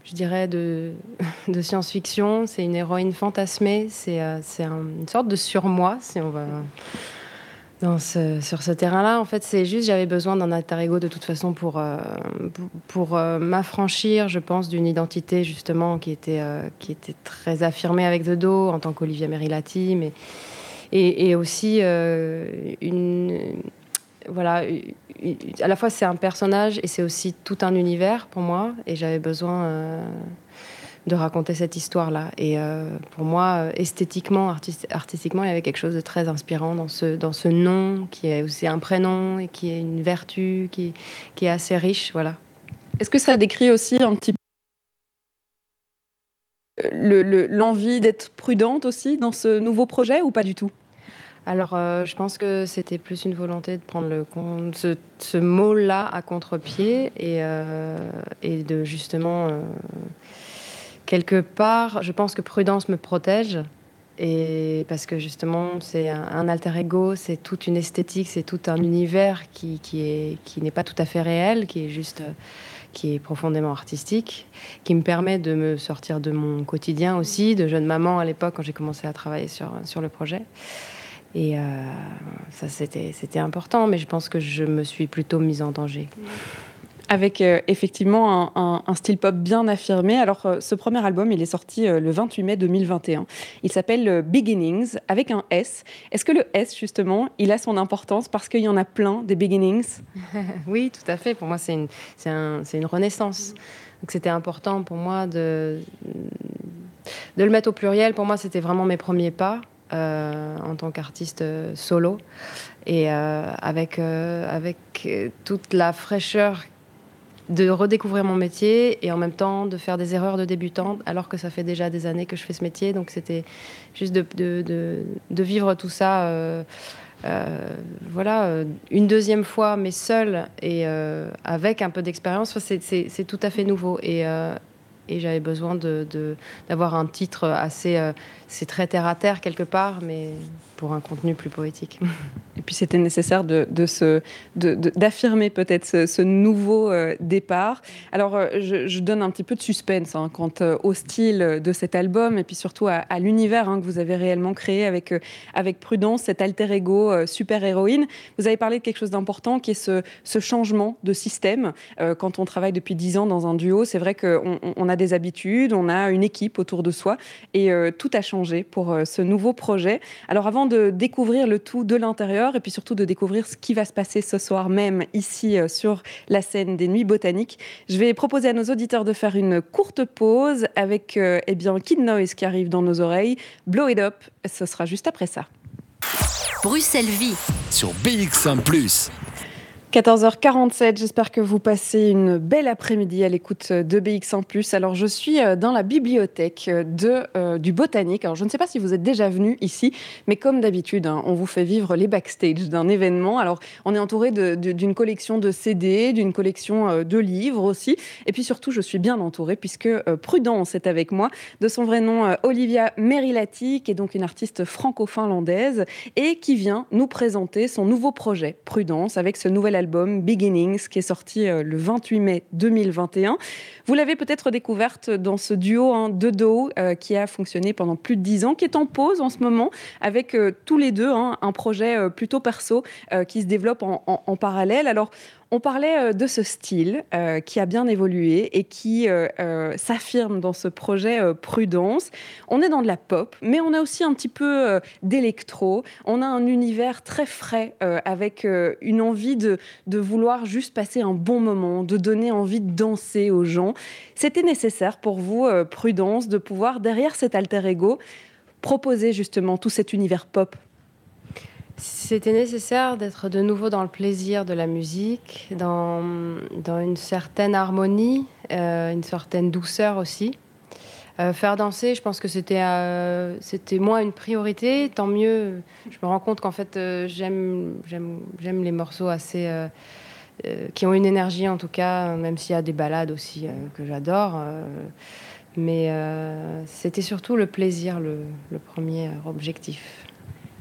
je dirais, de, science-fiction. C'est une héroïne fantasmée. C'est euh, une sorte de surmoi, si on va dans ce, sur ce terrain-là. En fait, c'est juste, j'avais besoin d'un alter ego de toute façon pour, euh, euh, m'affranchir, je pense, d'une identité justement qui était, très affirmée avec The Do en tant qu'Olivia Merilati, mais et aussi une voilà, à la fois c'est un personnage et c'est aussi tout un univers pour moi. Et j'avais besoin euh, de raconter cette histoire-là. Et euh, pour moi, esthétiquement, artistiquement, il y avait quelque chose de très inspirant dans ce, dans ce nom qui est aussi un prénom et qui est une vertu qui, qui est assez riche. Voilà. Est-ce que ça décrit aussi un petit peu l'envie d'être prudente aussi dans ce nouveau projet ou pas du tout? Alors, euh, je pense que c'était plus une volonté de prendre ce, mot-là à contre-pied et, euh, de justement, euh, quelque part, je pense que prudence me protège. Et parce que justement, c'est un, alter ego, c'est toute une esthétique, c'est tout un univers qui, qui est qui n'est pas tout à fait réel, qui est juste qui est profondément artistique, qui me permet de me sortir de mon quotidien aussi, de jeune maman à l'époque quand j'ai commencé à travailler sur le projet. Et euh, ça, c'était, c'était important, mais je pense que je me suis plutôt mise en danger avec euh, effectivement un, style pop bien affirmé. Alors, euh, ce premier album, il est sorti le 28 mai 2021. Il s'appelle Beginnings avec un S. Est-ce que le S, justement, il a son importance parce qu'il y en a plein des Beginnings? Oui, tout à fait. Pour moi, c'est une, c'est un, une renaissance. Donc, c'était important pour moi de, de le mettre au pluriel. Pour moi, c'était vraiment mes premiers pas. En tant qu'artiste solo et avec, avec toute la fraîcheur de redécouvrir mon métier et en même temps de faire des erreurs de débutante alors que ça fait déjà des années que je fais ce métier. Donc c'était juste de, de, de, vivre tout ça. Euh, euh, voilà, euh, une deuxième fois, mais seule et avec un peu d'expérience, c'est tout à fait nouveau. Et, et j'avais besoin d'avoir un titre assez. C'est très terre à terre quelque part, mais pour un contenu plus poétique. Et puis c'était nécessaire de, d'affirmer peut-être ce, nouveau euh, départ. Alors euh, je, donne un petit peu de suspense hein, quant euh, au style de cet album et puis surtout à, l'univers hein, que vous avez réellement créé avec, avec Prudence, cet alter ego super-héroïne. Vous avez parlé de quelque chose d'important qui est ce, ce, changement de système. quand on travaille depuis dix ans dans un duo, c'est vrai qu'on on a des habitudes, on a une équipe autour de soi et tout a changé pour ce nouveau projet. Alors avant de découvrir le tout de l'intérieur et puis surtout de découvrir ce qui va se passer ce soir même ici euh, sur la scène des Nuits Botaniques. Je vais proposer à nos auditeurs de faire une courte pause avec euh, eh bien Kid Noise qui arrive dans nos oreilles. Blow It Up, ce sera juste après ça. Bruxelles Vie sur BX1 ⁇ 14h47, j'espère que vous passez une belle après-midi à l'écoute de BX1 Alors je suis euh, dans la bibliothèque de, euh, du Botanique. Alors je ne sais pas si vous êtes déjà venu ici, mais comme d'habitude, hein, on vous fait vivre les backstage d'un événement. Alors on est entouré d'une collection de CD, d'une collection euh, de livres aussi. Et puis surtout, je suis bien entourée puisque Prudence est avec moi. De son vrai nom, Olivia Merilati, qui est donc une artiste franco-finlandaise et qui vient nous présenter son nouveau projet, Prudence, avec ce nouvel album album Beginnings qui est sorti euh, le 28 mai 2021. Vous l'avez peut-être découverte dans ce duo hein, de do euh, qui a fonctionné pendant plus de dix ans, qui est en pause en ce moment avec euh, tous les deux hein, un projet plutôt perso qui se développe en, en parallèle. Alors on parlait euh, de ce style euh, qui a bien évolué et qui euh, s'affirme dans ce projet Prudence. On est dans de la pop, mais on a aussi un petit peu d'électro. On a un univers très frais avec une envie de, de vouloir juste passer un bon moment, de donner envie de danser aux gens. C'était nécessaire pour vous, Prudence, de pouvoir, derrière cet alter ego, proposer justement tout cet univers pop? C'était nécessaire d'être de nouveau dans le plaisir de la musique, dans, une certaine harmonie, euh, une certaine douceur aussi. Euh, faire danser, je pense que c'était euh, moins une priorité. Tant mieux. Je me rends compte qu'en fait, j'aime j'aime les morceaux assez qui ont une énergie en tout cas, même s'il y a des balades aussi que j'adore. mais c'était surtout le plaisir, le premier objectif.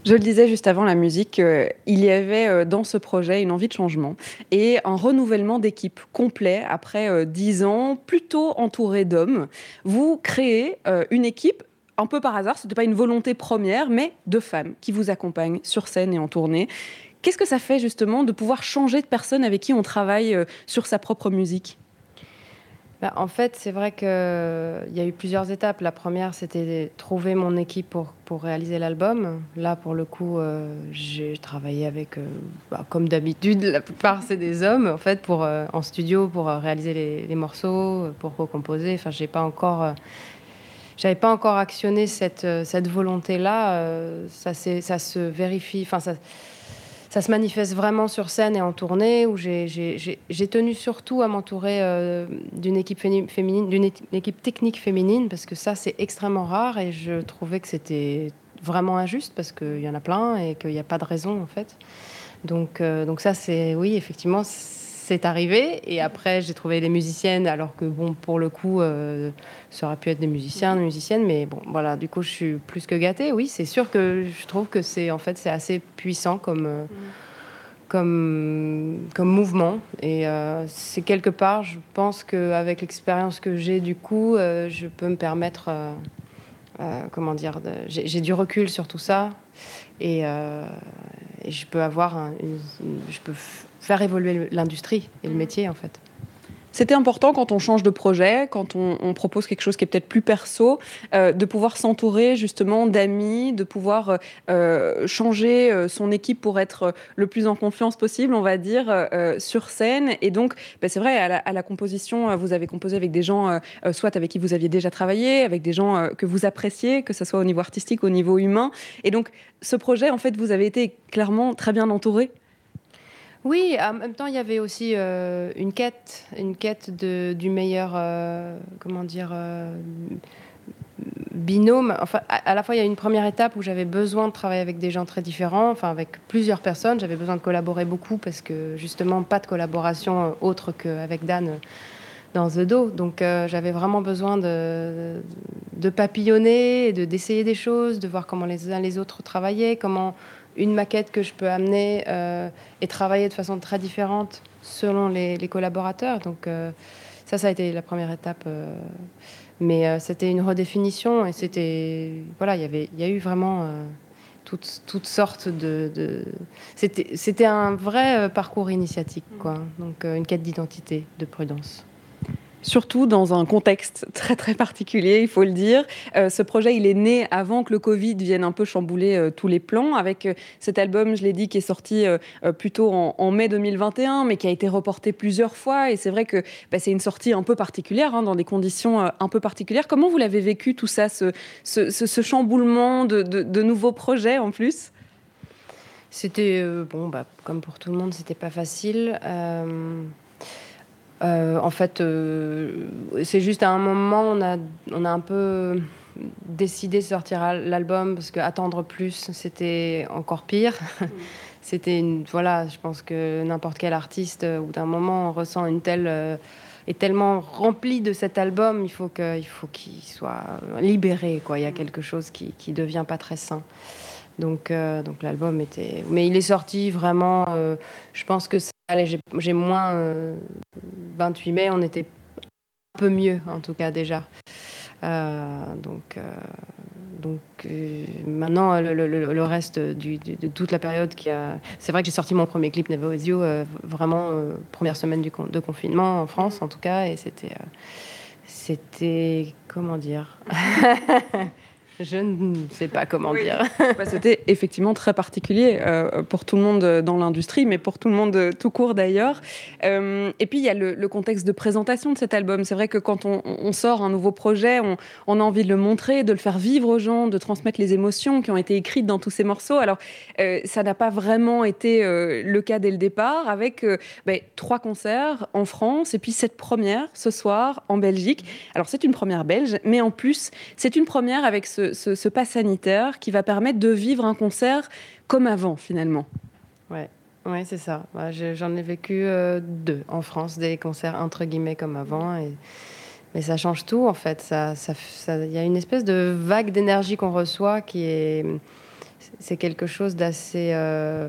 Je le disais juste avant la musique, euh, il y avait euh, dans ce projet une envie de changement et un renouvellement d'équipe complet après euh, dix ans, plutôt entouré d'hommes. Vous créez une équipe un peu par hasard, ce n'était pas une volonté première, mais de femmes qui vous accompagnent sur scène et en tournée. Qu'est-ce que ça fait justement de pouvoir changer de personne avec qui on travaille sur sa propre musique? Bah, en fait, c'est vrai qu'il y a eu plusieurs étapes. La première, c'était trouver mon équipe pour, pour réaliser l'album. Là, pour le coup, euh, j'ai travaillé avec, euh, bah, comme d'habitude, la plupart, c'est des hommes, en fait, pour, euh, en studio pour réaliser les, les, morceaux, pour recomposer. Enfin, j'ai pas encore. j'avais pas encore actionné cette, cette volonté-là. ça, ça se vérifie. Enfin, ça ça se manifeste vraiment sur scène et en tournée, où j'ai tenu surtout à m'entourer euh, d'une équipe féminine, d'une équipe technique féminine, parce que ça, c'est extrêmement rare, et je trouvais que c'était vraiment injuste, parce qu'il y en a plein, et qu'il n'y a pas de raison, en fait. Donc, euh, donc ça, c'est, oui, effectivement, c'est arrivé. Et après, j'ai trouvé les musiciennes, alors que, bon, pour le coup, euh, ça aurait pu être des musiciens, des musiciennes. Mais bon, voilà, du coup, je suis plus que gâtée. Oui, c'est sûr que je trouve que c'est en fait, c'est assez puissant comme. Euh, comme, comme mouvement. Et euh, c'est quelque part, je pense qu'avec l'expérience que j'ai, du coup, je peux me permettre, comment dire, j'ai du recul sur tout ça. Et, et je peux avoir, une, je peux faire évoluer l'industrie et le métier en fait. C'était important quand on change de projet, quand on, propose quelque chose qui est peut-être plus perso, euh, de pouvoir s'entourer justement d'amis, de pouvoir euh, changer euh, son équipe pour être le plus en confiance possible, on va dire, sur scène. Et donc, bah, c'est vrai, à la, composition, vous avez composé avec des gens, soit avec qui vous aviez déjà travaillé, avec des gens que vous appréciez, que ce soit au niveau artistique, au niveau humain. Et donc, ce projet, en fait, vous avez été clairement très bien entouré. Oui, en même temps, il y avait aussi euh, une quête, une quête du meilleur, euh, comment dire, euh, binôme. Enfin, à, la fois, il y a une première étape où j'avais besoin de travailler avec des gens très différents, enfin avec plusieurs personnes. J'avais besoin de collaborer beaucoup parce que justement, pas de collaboration autre qu'avec Dan dans The Do. Donc, j'avais vraiment besoin de, de papillonner, de d'essayer des choses, de voir comment les uns les autres travaillaient, comment une maquette que je peux amener euh, et travailler de façon très différente selon les, collaborateurs. Donc euh, ça, ça a été la première étape. Euh, mais c'était une redéfinition et c'était voilà, il y avait, il y a eu vraiment toutes, toutes sortes de, de... c'était c'était un vrai parcours initiatique quoi. Donc une quête d'identité, de prudence surtout dans un contexte très très particulier, il faut le dire. Euh, ce projet, il est né avant que le Covid vienne un peu chambouler euh, tous les plans, avec euh, cet album, je l'ai dit, qui est sorti plutôt en, mai 2021, mais qui a été reporté plusieurs fois. Et c'est vrai que bah, c'est une sortie un peu particulière, hein, dans des conditions un peu particulières. Comment vous l'avez vécu tout ça, ce, ce, chamboulement de, de, nouveaux projets en plus? C'était, bon, bah, comme pour tout le monde, c'était pas facile. En fait, euh, c'est juste à un moment, on a, on a un peu décidé de sortir l'album parce qu'attendre plus, c'était encore pire. Mm. c'était une, voilà, je pense que n'importe quel artiste, au bout d'un moment, on ressent une telle euh, est tellement rempli de cet album, il faut qu'il faut qu'il soit libéré, quoi. Il y a mm. quelque chose qui qui devient pas très sain. Donc, donc l'album était. Mais il est sorti vraiment. je pense que Allez, j'ai moins. 28 euh, mai, on était un peu mieux, en tout cas, déjà. Euh, donc, euh, donc maintenant, le, reste de toute la période qui a. C'est vrai que j'ai sorti mon premier clip Never With You, vraiment première semaine du de confinement en France, en tout cas, et c'était. c'était. Comment dire? Je ne sais pas comment dire. Bah, c'était effectivement très particulier euh, pour tout le monde dans l'industrie, mais pour tout le monde tout court d'ailleurs. Euh, et puis il y a le, contexte de présentation de cet album. C'est vrai que quand on, sort un nouveau projet, on, a envie de le montrer, de le faire vivre aux gens, de transmettre les émotions qui ont été écrites dans tous ces morceaux. Alors euh, ça n'a pas vraiment été le cas dès le départ, avec ben, trois concerts en France et puis cette première ce soir en Belgique. Alors c'est une première belge, mais en plus c'est une première avec ce ce, pass sanitaire qui va permettre de vivre un concert comme avant finalement. Ouais. Ouais, c'est ça. J'en ai vécu euh, deux en France, des concerts entre guillemets comme avant. Et... Mais ça change tout en fait. Il ça, ça, y a une espèce de vague d'énergie qu'on reçoit qui est. C'est quelque chose d'assez. Euh,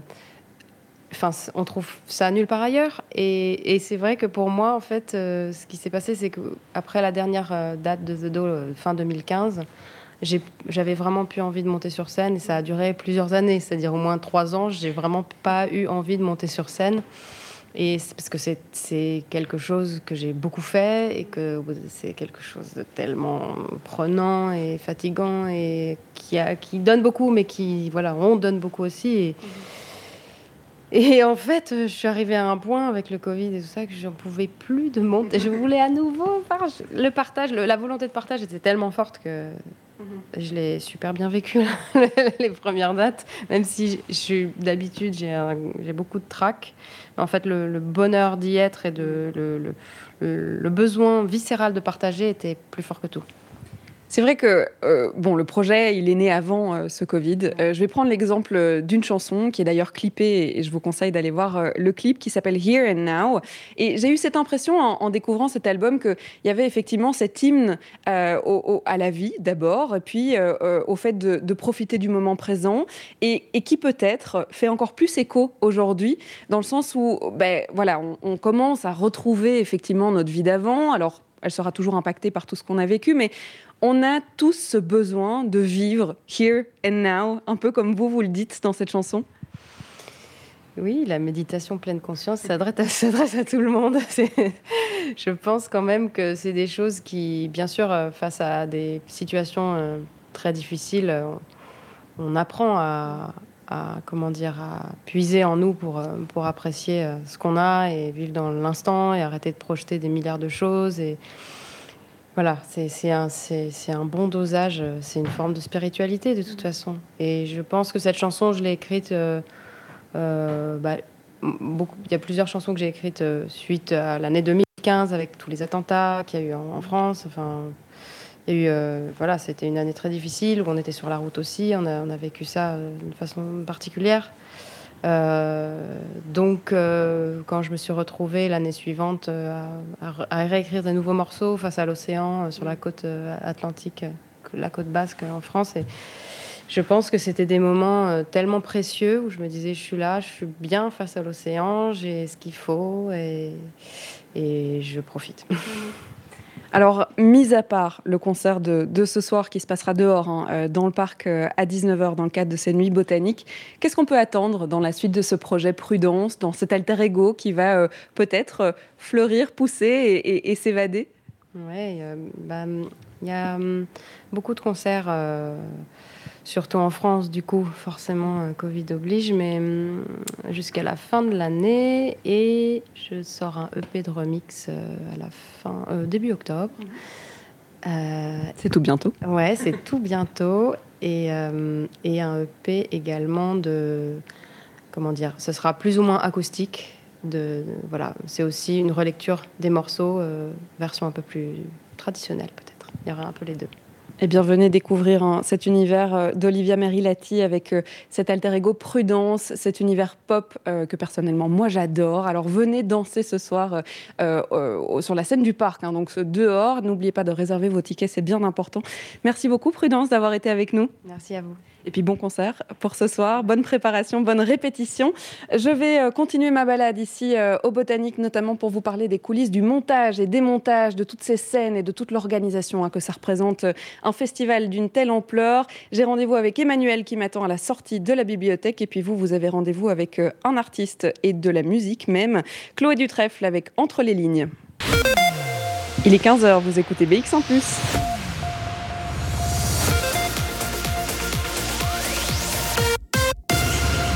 enfin, on trouve ça nulle part ailleurs. Et, c'est vrai que pour moi, en fait, euh, ce qui s'est passé, c'est qu'après la dernière date de The Do, fin 2015, j'avais vraiment plus envie de monter sur scène et ça a duré plusieurs années, c'est-à-dire au moins trois ans. J'ai vraiment pas eu envie de monter sur scène. Et parce que c'est quelque chose que j'ai beaucoup fait et que c'est quelque chose de tellement prenant et fatigant et qui, a, qui donne beaucoup, mais qui, voilà, on donne beaucoup aussi. Et, et en fait, je suis arrivée à un point avec le Covid et tout ça que j'en pouvais plus de monter. Je voulais à nouveau le partage, la volonté de partage était tellement forte que. Je l'ai super bien vécu les premières dates, même si je suis d'habitude j'ai beaucoup de trac. En fait, le, bonheur d'y être et le, besoin viscéral de partager était plus fort que tout. C'est vrai que euh, bon, le projet, il est né avant euh, ce Covid. Euh, je vais prendre l'exemple d'une chanson qui est d'ailleurs clippée et je vous conseille d'aller voir le clip qui s'appelle Here and Now. Et j'ai eu cette impression en, découvrant cet album qu'il y avait effectivement cet hymne à la vie d'abord, puis au fait de, profiter du moment présent et, qui peut-être fait encore plus écho aujourd'hui dans le sens où ben, voilà, on, on commence à retrouver effectivement notre vie d'avant. Alors elle sera toujours impactée par tout ce qu'on a vécu, mais on a tous ce besoin de vivre here and now, un peu comme vous, vous le dites dans cette chanson. Oui, la méditation pleine conscience s'adresse à, tout le monde. Je pense quand même que c'est des choses qui, bien sûr, euh, face à des situations euh, très difficiles, euh, on apprend à, comment dire, à puiser en nous pour, pour apprécier ce qu'on a et vivre dans l'instant et arrêter de projeter des milliards de choses et, voilà, c'est un, un, bon dosage, c'est une forme de spiritualité de toute façon. Et je pense que cette chanson, je l'ai écrite. Euh, euh, bah, beaucoup, il y a plusieurs chansons que j'ai écrites euh, suite à l'année 2015 avec tous les attentats qu'il y a eu en, France. Enfin, il y a eu, voilà, c'était une année très difficile où on était sur la route aussi. On a, on a vécu ça d'une façon particulière. Euh, donc, euh, quand je me suis retrouvée l'année suivante euh, à, réécrire des nouveaux morceaux face à l'océan sur la côte atlantique, la côte basque en France, et je pense que c'était des moments tellement précieux où je me disais, je suis là, je suis bien face à l'océan, j'ai ce qu'il faut et, et je profite. Alors, mis à part le concert de, ce soir qui se passera dehors, hein, euh, dans le parc euh, à 19h, dans le cadre de ces nuits botaniques, qu'est-ce qu'on peut attendre dans la suite de ce projet Prudence, dans cet alter ego qui va euh, peut-être fleurir, pousser et, s'évader? Oui, bah, il y a hum, beaucoup de concerts surtout en France, du coup, forcément, euh, Covid oblige, mais hum, jusqu'à la fin de l'année. Et je sors un EP de remix euh, à la fin, euh, début octobre. c'est tout bientôt. Ouais, c'est tout bientôt. Et, et, un EP également de. Comment dire Ce sera plus ou moins acoustique. De, voilà, c'est aussi une relecture des morceaux, version un peu plus traditionnelle peut-être. Il y aura un peu les deux. Et bien, venez découvrir hein, cet univers euh, d'Olivia Merilati avec euh, cet alter ego Prudence, cet univers pop euh, que personnellement moi j'adore. Alors venez danser ce soir sur la scène du parc, hein, donc dehors. N'oubliez pas de réserver vos tickets, c'est bien important. Merci beaucoup Prudence d'avoir été avec nous. Merci à vous. Et puis bon concert pour ce soir, bonne préparation, bonne répétition. Je vais euh, continuer ma balade ici euh, au Botanique, notamment pour vous parler des coulisses du montage et démontage de toutes ces scènes et de toute l'organisation hein, que ça représente euh, un festival d'une telle ampleur. J'ai rendez-vous avec Emmanuel qui m'attend à la sortie de la bibliothèque et puis vous, vous avez rendez-vous avec un artiste et de la musique même, Chloé Dutrèfle avec Entre les lignes. Il est 15h, vous écoutez BX en plus.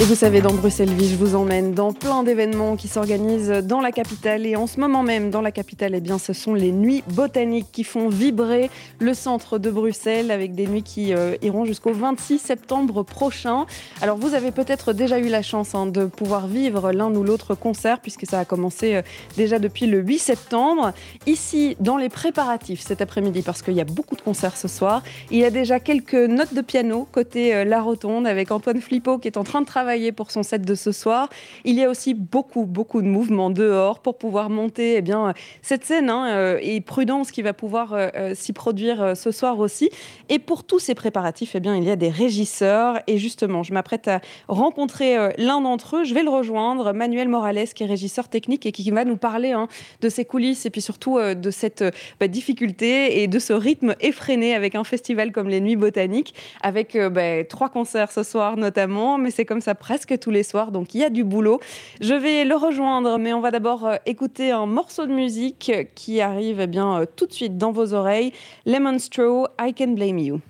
et vous savez, dans Bruxelles Vie, je vous emmène dans plein d'événements qui s'organisent dans la capitale. Et en ce moment même, dans la capitale, eh bien, ce sont les nuits botaniques qui font vibrer le centre de Bruxelles avec des nuits qui euh, iront jusqu'au 26 septembre prochain. Alors, vous avez peut-être déjà eu la chance hein, de pouvoir vivre l'un ou l'autre concert puisque ça a commencé euh, déjà depuis le 8 septembre. Ici, dans les préparatifs cet après-midi, parce qu'il y a beaucoup de concerts ce soir, il y a déjà quelques notes de piano côté euh, La Rotonde avec Antoine Flippo qui est en train de travailler pour son set de ce soir. Il y a aussi beaucoup, beaucoup de mouvements dehors pour pouvoir monter eh bien, cette scène hein, euh, et Prudence qui va pouvoir euh, euh, s'y produire ce soir aussi. Et pour tous ces préparatifs, eh bien, il y a des régisseurs. Et justement, je m'apprête à rencontrer l'un d'entre eux. Je vais le rejoindre, Manuel Morales, qui est régisseur technique et qui va nous parler hein, de ses coulisses et puis surtout de cette bah, difficulté et de ce rythme effréné avec un festival comme les Nuits Botaniques, avec bah, trois concerts ce soir notamment. Mais c'est comme ça presque tous les soirs, donc il y a du boulot. Je vais le rejoindre, mais on va d'abord euh, écouter un morceau de musique qui arrive eh bien, euh, tout de suite dans vos oreilles. Lemon Straw, I Can Blame You.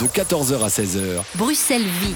De 14h à 16h. Bruxelles Vie.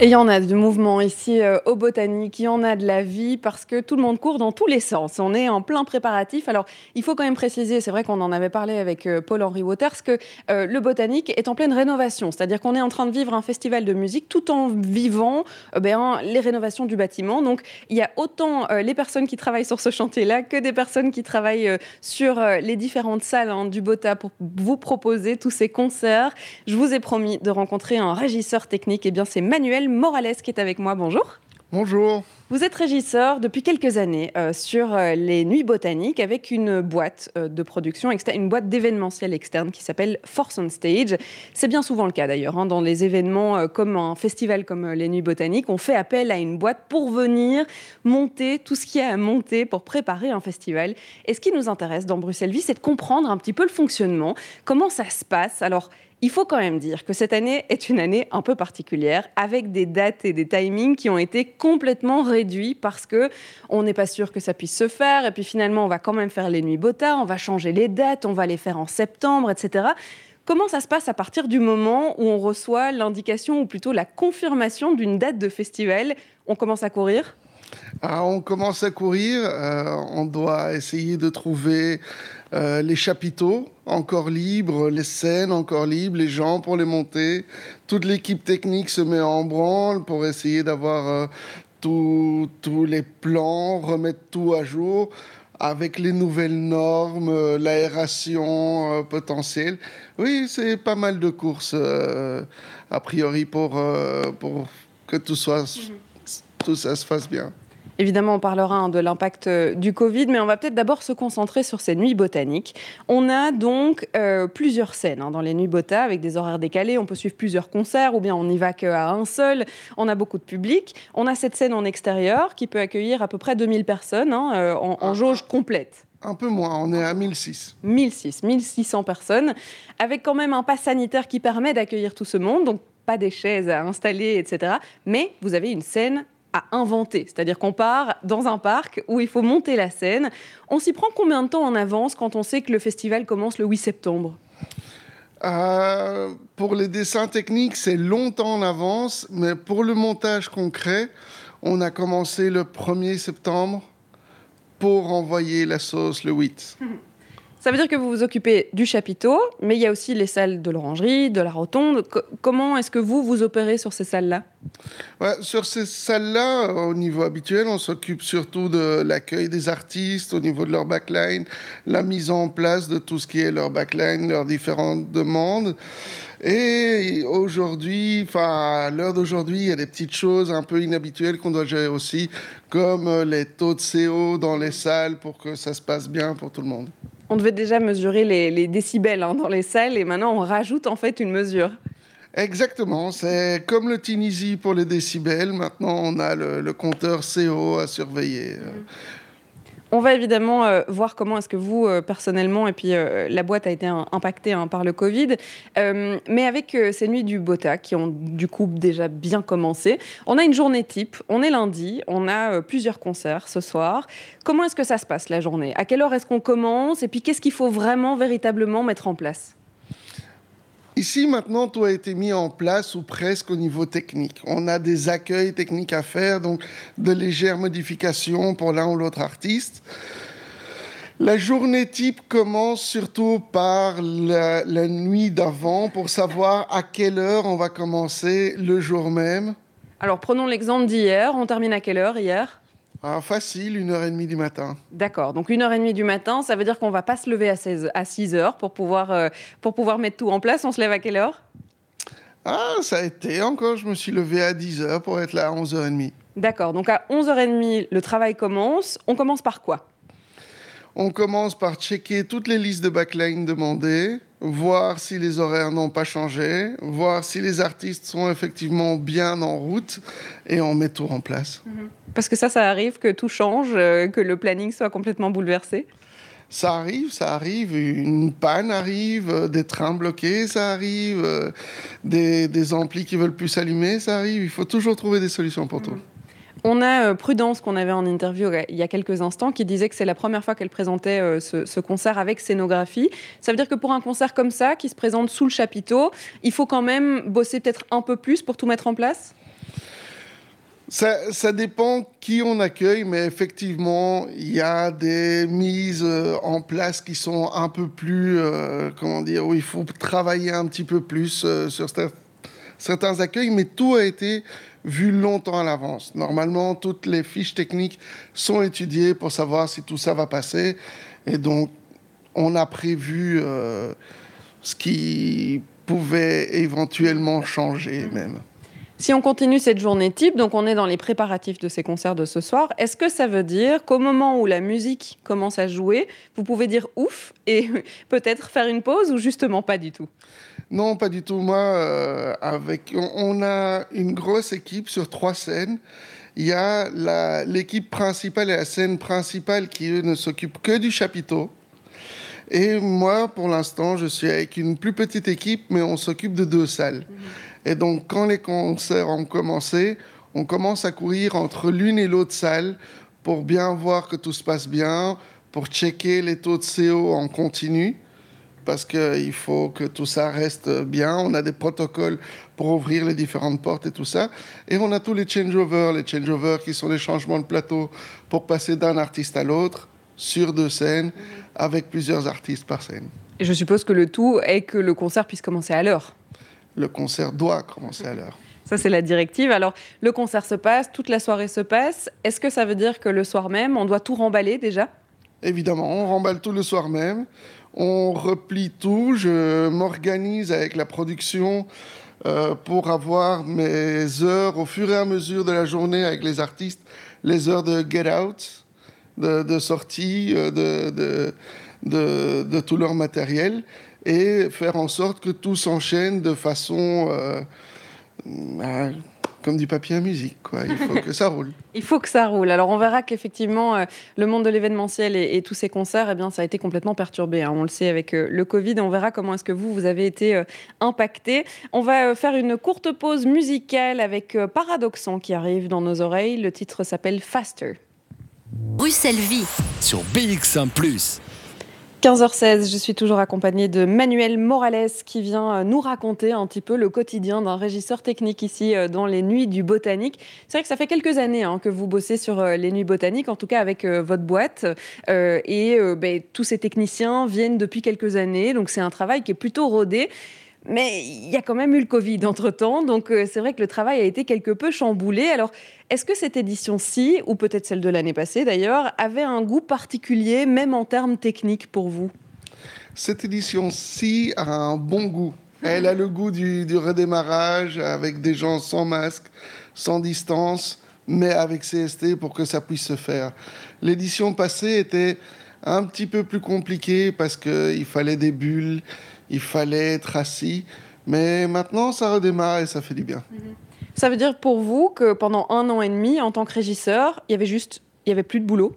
Et il y en a de mouvements ici euh, au Botanique, il y en a de la vie parce que tout le monde court dans tous les sens. On est en plein préparatif. Alors, il faut quand même préciser, c'est vrai qu'on en avait parlé avec euh, Paul-Henri Waters, que euh, le Botanique est en pleine rénovation. C'est-à-dire qu'on est en train de vivre un festival de musique tout en vivant ben, les rénovations du bâtiment. Donc, il y a autant les personnes qui travaillent sur ce chantier-là que des personnes qui travaillent sur les différentes salles hein, du Bota pour vous proposer tous ces concerts. Je vous ai promis de rencontrer un régisseur technique. Et eh bien, c'est Manuel Morales qui est avec moi. Bonjour. Bonjour. Vous êtes régisseur depuis quelques années euh, sur euh, les Nuits Botaniques avec une boîte euh, de production externe, une boîte d'événementiel externe qui s'appelle Force on Stage. C'est bien souvent le cas d'ailleurs. Hein, dans les événements comme un festival comme les Nuits Botaniques, on fait appel à une boîte pour venir monter tout ce qu'il y a à monter pour préparer un festival. Et ce qui nous intéresse dans Bruxelles Vie, c'est de comprendre un petit peu le fonctionnement, comment ça se passe? Alors, il faut quand même dire que cette année est une année un peu particulière, avec des dates et des timings qui ont été complètement réduits parce que on n'est pas sûr que ça puisse se faire. Et puis finalement, on va quand même faire les nuits Bota, on va changer les dates, on va les faire en septembre, etc. Comment ça se passe à partir du moment où on reçoit l'indication ou plutôt la confirmation d'une date de festival? On commence à courir? Ah, On commence à courir. Euh, on doit essayer de trouver euh, les chapiteaux encore libres, les scènes encore libres, les gens pour les monter. Toute l'équipe technique se met en branle pour essayer d'avoir euh, tous les plans, remettre tout à jour avec les nouvelles normes, euh, l'aération potentielle. Oui, c'est pas mal de courses a priori pour, pour que tout, soit, mhm. tout ça se fasse bien. Évidemment, on parlera hein, de l'impact euh, du Covid, mais on va peut-être d'abord se concentrer sur ces nuits botaniques. On a donc euh, plusieurs scènes hein, dans les nuits bota avec des horaires décalés. On peut suivre plusieurs concerts ou bien on n'y va qu'à un seul. On a beaucoup de public. On a cette scène en extérieur qui peut accueillir à peu près 2000 personnes hein, euh, en, en jauge complète. Un peu moins, on est à 1006. 1006, 1600 personnes, avec quand même un pass sanitaire qui permet d'accueillir tout ce monde, donc pas des chaises à installer, etc. Mais vous avez une scène à inventer. C'est-à-dire qu'on part dans un parc où il faut monter la scène. On s'y prend combien de temps en avance quand on sait que le festival commence le 8 septembre? Euh, Pour les dessins techniques, c'est longtemps en avance, mais pour le montage concret, on a commencé le 1er septembre pour envoyer la sauce le 8. Ça veut dire que vous vous occupez du chapiteau, mais il y a aussi les salles de l'orangerie, de la rotonde. comment est-ce que vous vous opérez sur ces salles-là? Sur ces salles-là, au niveau habituel, on s'occupe surtout de l'accueil des artistes, au niveau de leur backline, la mise en place de tout ce qui est leur backline, leurs différentes demandes. Et aujourd'hui, enfin, à l'heure d'aujourd'hui, il y a des petites choses un peu inhabituelles qu'on doit gérer aussi, comme les taux de CO dans les salles pour que ça se passe bien pour tout le monde on devait déjà mesurer les, décibels hein, dans les salles et maintenant on rajoute en fait une mesure. Exactement, c'est comme le Tunisie pour les décibels. Maintenant, on a le, compteur CO à surveiller. On va évidemment euh, voir comment est-ce que vous, euh, personnellement, et puis euh, la boîte a été impactée hein, par le Covid, mais avec ces nuits du BOTA qui ont du coup déjà bien commencé, on a une journée type, on est lundi, on a plusieurs concerts ce soir. Comment est-ce que ça se passe la journée? À quelle heure est-ce qu'on commence? Et puis qu'est-ce qu'il faut vraiment, véritablement mettre en place? Ici, maintenant, tout a été mis en place ou presque au niveau technique. On a des accueils techniques à faire, donc de légères modifications pour l'un ou l'autre artiste. La journée type commence surtout par la, nuit d'avant pour savoir à quelle heure on va commencer le jour même. Alors prenons l'exemple d'hier. On termine à quelle heure hier? Ah, facile, une heure et demie du matin. D'accord. Donc une heure et demie du matin, ça veut dire qu'on va pas se lever à, 16, à 6 heures pour pouvoir, euh, pour pouvoir mettre tout en place. On se lève à quelle heure? Ah, ça a été encore. Je me suis levé à 10 heures pour être là à 11h30. D'accord. Donc à 11h30, le travail commence. On commence par quoi? On commence par checker toutes les listes de backline demandées voir si les horaires n'ont pas changé, voir si les artistes sont effectivement bien en route et on met tout en place. Mhm. Parce que ça, ça arrive que tout change, euh, que le planning soit complètement bouleversé ça arrive, ça arrive, une panne arrive, euh, des trains bloqués, ça arrive, euh, des, des amplis qui veulent plus s'allumer, ça arrive. Il faut toujours trouver des solutions pour tout. On a euh, Prudence qu'on avait en interview il y a quelques instants qui disait que c'est la première fois qu'elle présentait euh, ce, concert avec scénographie. Ça veut dire que pour un concert comme ça, qui se présente sous le chapiteau, il faut quand même bosser peut-être un peu plus pour tout mettre en place? Ça, dépend qui on accueille, mais effectivement, il y a des mises euh, en place qui sont un peu plus, comment dire, où il faut travailler un petit peu plus sur certains accueils, mais tout a été vu longtemps à l'avance. Normalement, toutes les fiches techniques sont étudiées pour savoir si tout ça va passer, et donc on a prévu ce qui pouvait éventuellement changer même. Si on continue cette journée type, donc on est dans les préparatifs de ces concerts de ce soir, est-ce que ça veut dire qu'au moment où la musique commence à jouer, vous pouvez dire ouf et peut-être faire une pause ou justement pas du tout? Non, pas du tout. Moi, euh, avec, on a une grosse équipe sur trois scènes. Il y a l'équipe principale et la scène principale qui ne s'occupe que du chapiteau. Et moi, pour l'instant, je suis avec une plus petite équipe, mais on s'occupe de deux salles. Mhm. Et donc, quand les concerts ont commencé, on commence à courir entre l'une et l'autre salle pour bien voir que tout se passe bien, pour checker les taux de CO en continu, parce qu'il faut que tout ça reste bien. On a des protocoles pour ouvrir les différentes portes et tout ça. Et on a tous les changeovers, les changeovers qui sont les changements de plateau pour passer d'un artiste à l'autre sur deux scènes, avec plusieurs artistes par scène. Et je suppose que le tout est que le concert puisse commencer à l'heure le concert doit commencer à l'heure. Ça, c'est la directive. Alors, le concert se passe, toute la soirée se passe. Est-ce que ça veut dire que le soir même, on doit tout remballer déjà? Évidemment, on remballe tout le soir même. On replie tout. Je m'organise avec la production euh, pour avoir mes heures au fur et à mesure de la journée avec les artistes, les heures de get out, de, sortie, euh, de, tout leur matériel et faire en sorte que tout s'enchaîne de façon euh, comme du papier à musique. Quoi. Il faut que ça roule. Il faut que ça roule. Alors on verra qu'effectivement, euh, le monde de l'événementiel et, tous ces concerts, eh bien, ça a été complètement perturbé. Hein. On le sait avec euh, le Covid. On verra comment est-ce que vous, vous avez été impacté. On va faire une courte pause musicale avec Paradoxon qui arrive dans nos oreilles. Le titre s'appelle Faster. Bruxelles Vie sur BX1 ⁇ 15h16, je suis toujours accompagnée de Manuel Morales qui vient euh, nous raconter un petit peu le quotidien d'un régisseur technique ici euh, dans les Nuits du Botanique. C'est vrai que ça fait quelques années hein, que vous bossez sur euh, les Nuits Botaniques, en tout cas avec votre boîte. et ben, tous ces techniciens viennent depuis quelques années, donc c'est un travail qui est plutôt rodé. Mais il y a quand même eu le Covid entre-temps, donc euh, c'est vrai que le travail a été quelque peu chamboulé. Alors, est-ce que cette édition-ci, ou peut-être celle de l'année passée d'ailleurs, avait un goût particulier, même en termes techniques pour vous? Cette édition-ci a un bon goût. Elle a le goût du, redémarrage avec des gens sans masque, sans distance, mais avec CST pour que ça puisse se faire. L'édition passée était un petit peu plus compliquée parce qu'il fallait des bulles, il fallait être assis. Mais maintenant, ça redémarre et ça fait du bien. Mhm. Ça veut dire pour vous que pendant un an et demi, en tant que régisseur, il y avait juste, il y avait plus de boulot?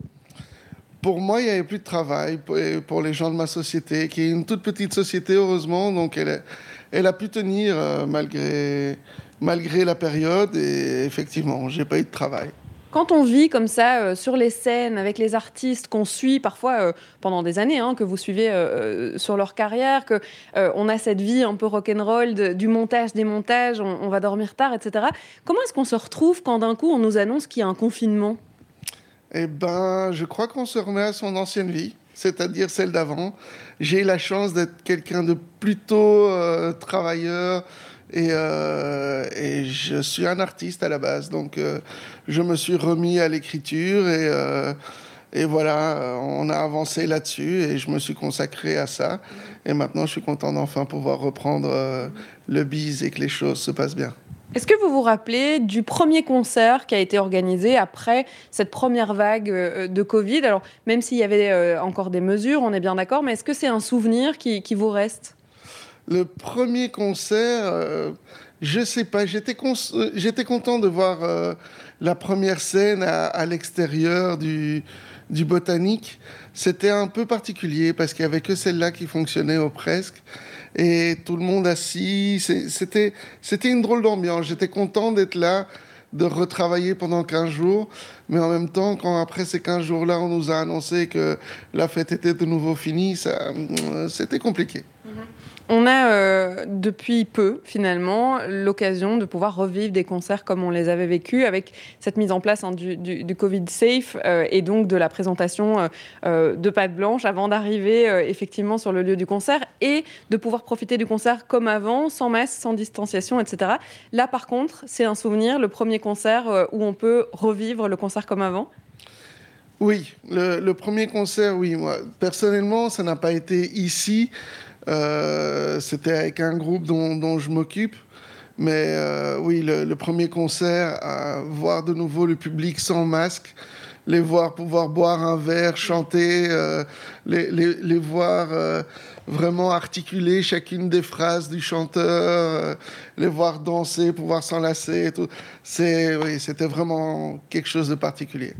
Pour moi, il n'y avait plus de travail pour les gens de ma société, qui est une toute petite société, heureusement. Donc, elle, elle a pu tenir euh, malgré, malgré la période. Et effectivement, j'ai pas eu de travail. Quand on vit comme ça euh, sur les scènes avec les artistes qu'on suit parfois euh, pendant des années, hein, que vous suivez euh, sur leur carrière, que on a cette vie un peu rock'n'roll du montage, des montages, on, va dormir tard, etc. Comment est-ce qu'on se retrouve quand d'un coup on nous annonce qu'il y a un confinement? Eh ben, je crois qu'on se remet à son ancienne vie, c'est-à-dire celle d'avant. J'ai la chance d'être quelqu'un de plutôt travailleur euh, et, je suis un artiste à la base, donc euh, je me suis remis à l'écriture et, euh, et, voilà, on a avancé là-dessus et je me suis consacré à ça. Et maintenant, je suis content d'enfin pouvoir reprendre le bise et que les choses se passent bien. Est-ce que vous vous rappelez du premier concert qui a été organisé après cette première vague de Covid? Alors, même s'il y avait encore des mesures, on est bien d'accord, mais est-ce que c'est un souvenir qui vous reste? Le premier concert, euh, je sais pas, j'étais, euh, content de voir euh, la première scène à, l'extérieur du, du botanique. C'était un peu particulier parce qu'il n'y avait que celle-là qui fonctionnait au presque. Et tout le monde assis. C'était, une drôle d'ambiance. J'étais content d'être là, de retravailler pendant 15 jours. Mais en même temps, quand après ces 15 jours-là, on nous a annoncé que la fête était de nouveau finie, ça, c'était compliqué. On a euh, depuis peu, finalement, l'occasion de pouvoir revivre des concerts comme on les avait vécus, avec cette mise en place hein, du, Covid Safe euh, et donc de la présentation euh, de pâte blanche avant d'arriver effectivement sur le lieu du concert et de pouvoir profiter du concert comme avant, sans masque, sans distanciation, etc. Là, par contre, c'est un souvenir, le premier concert où on peut revivre le concert comme avant? Oui, le, premier concert, oui. Moi, personnellement, ça n'a pas été ici. Euh, c'était avec un groupe dont, je m'occupe. Mais euh, oui, le, premier concert, voir de nouveau le public sans masque, les voir pouvoir boire un verre, chanter, euh, les, voir vraiment articuler chacune des phrases du chanteur, les voir danser, pouvoir s'enlacer. C'est, oui, c'était vraiment quelque chose de particulier.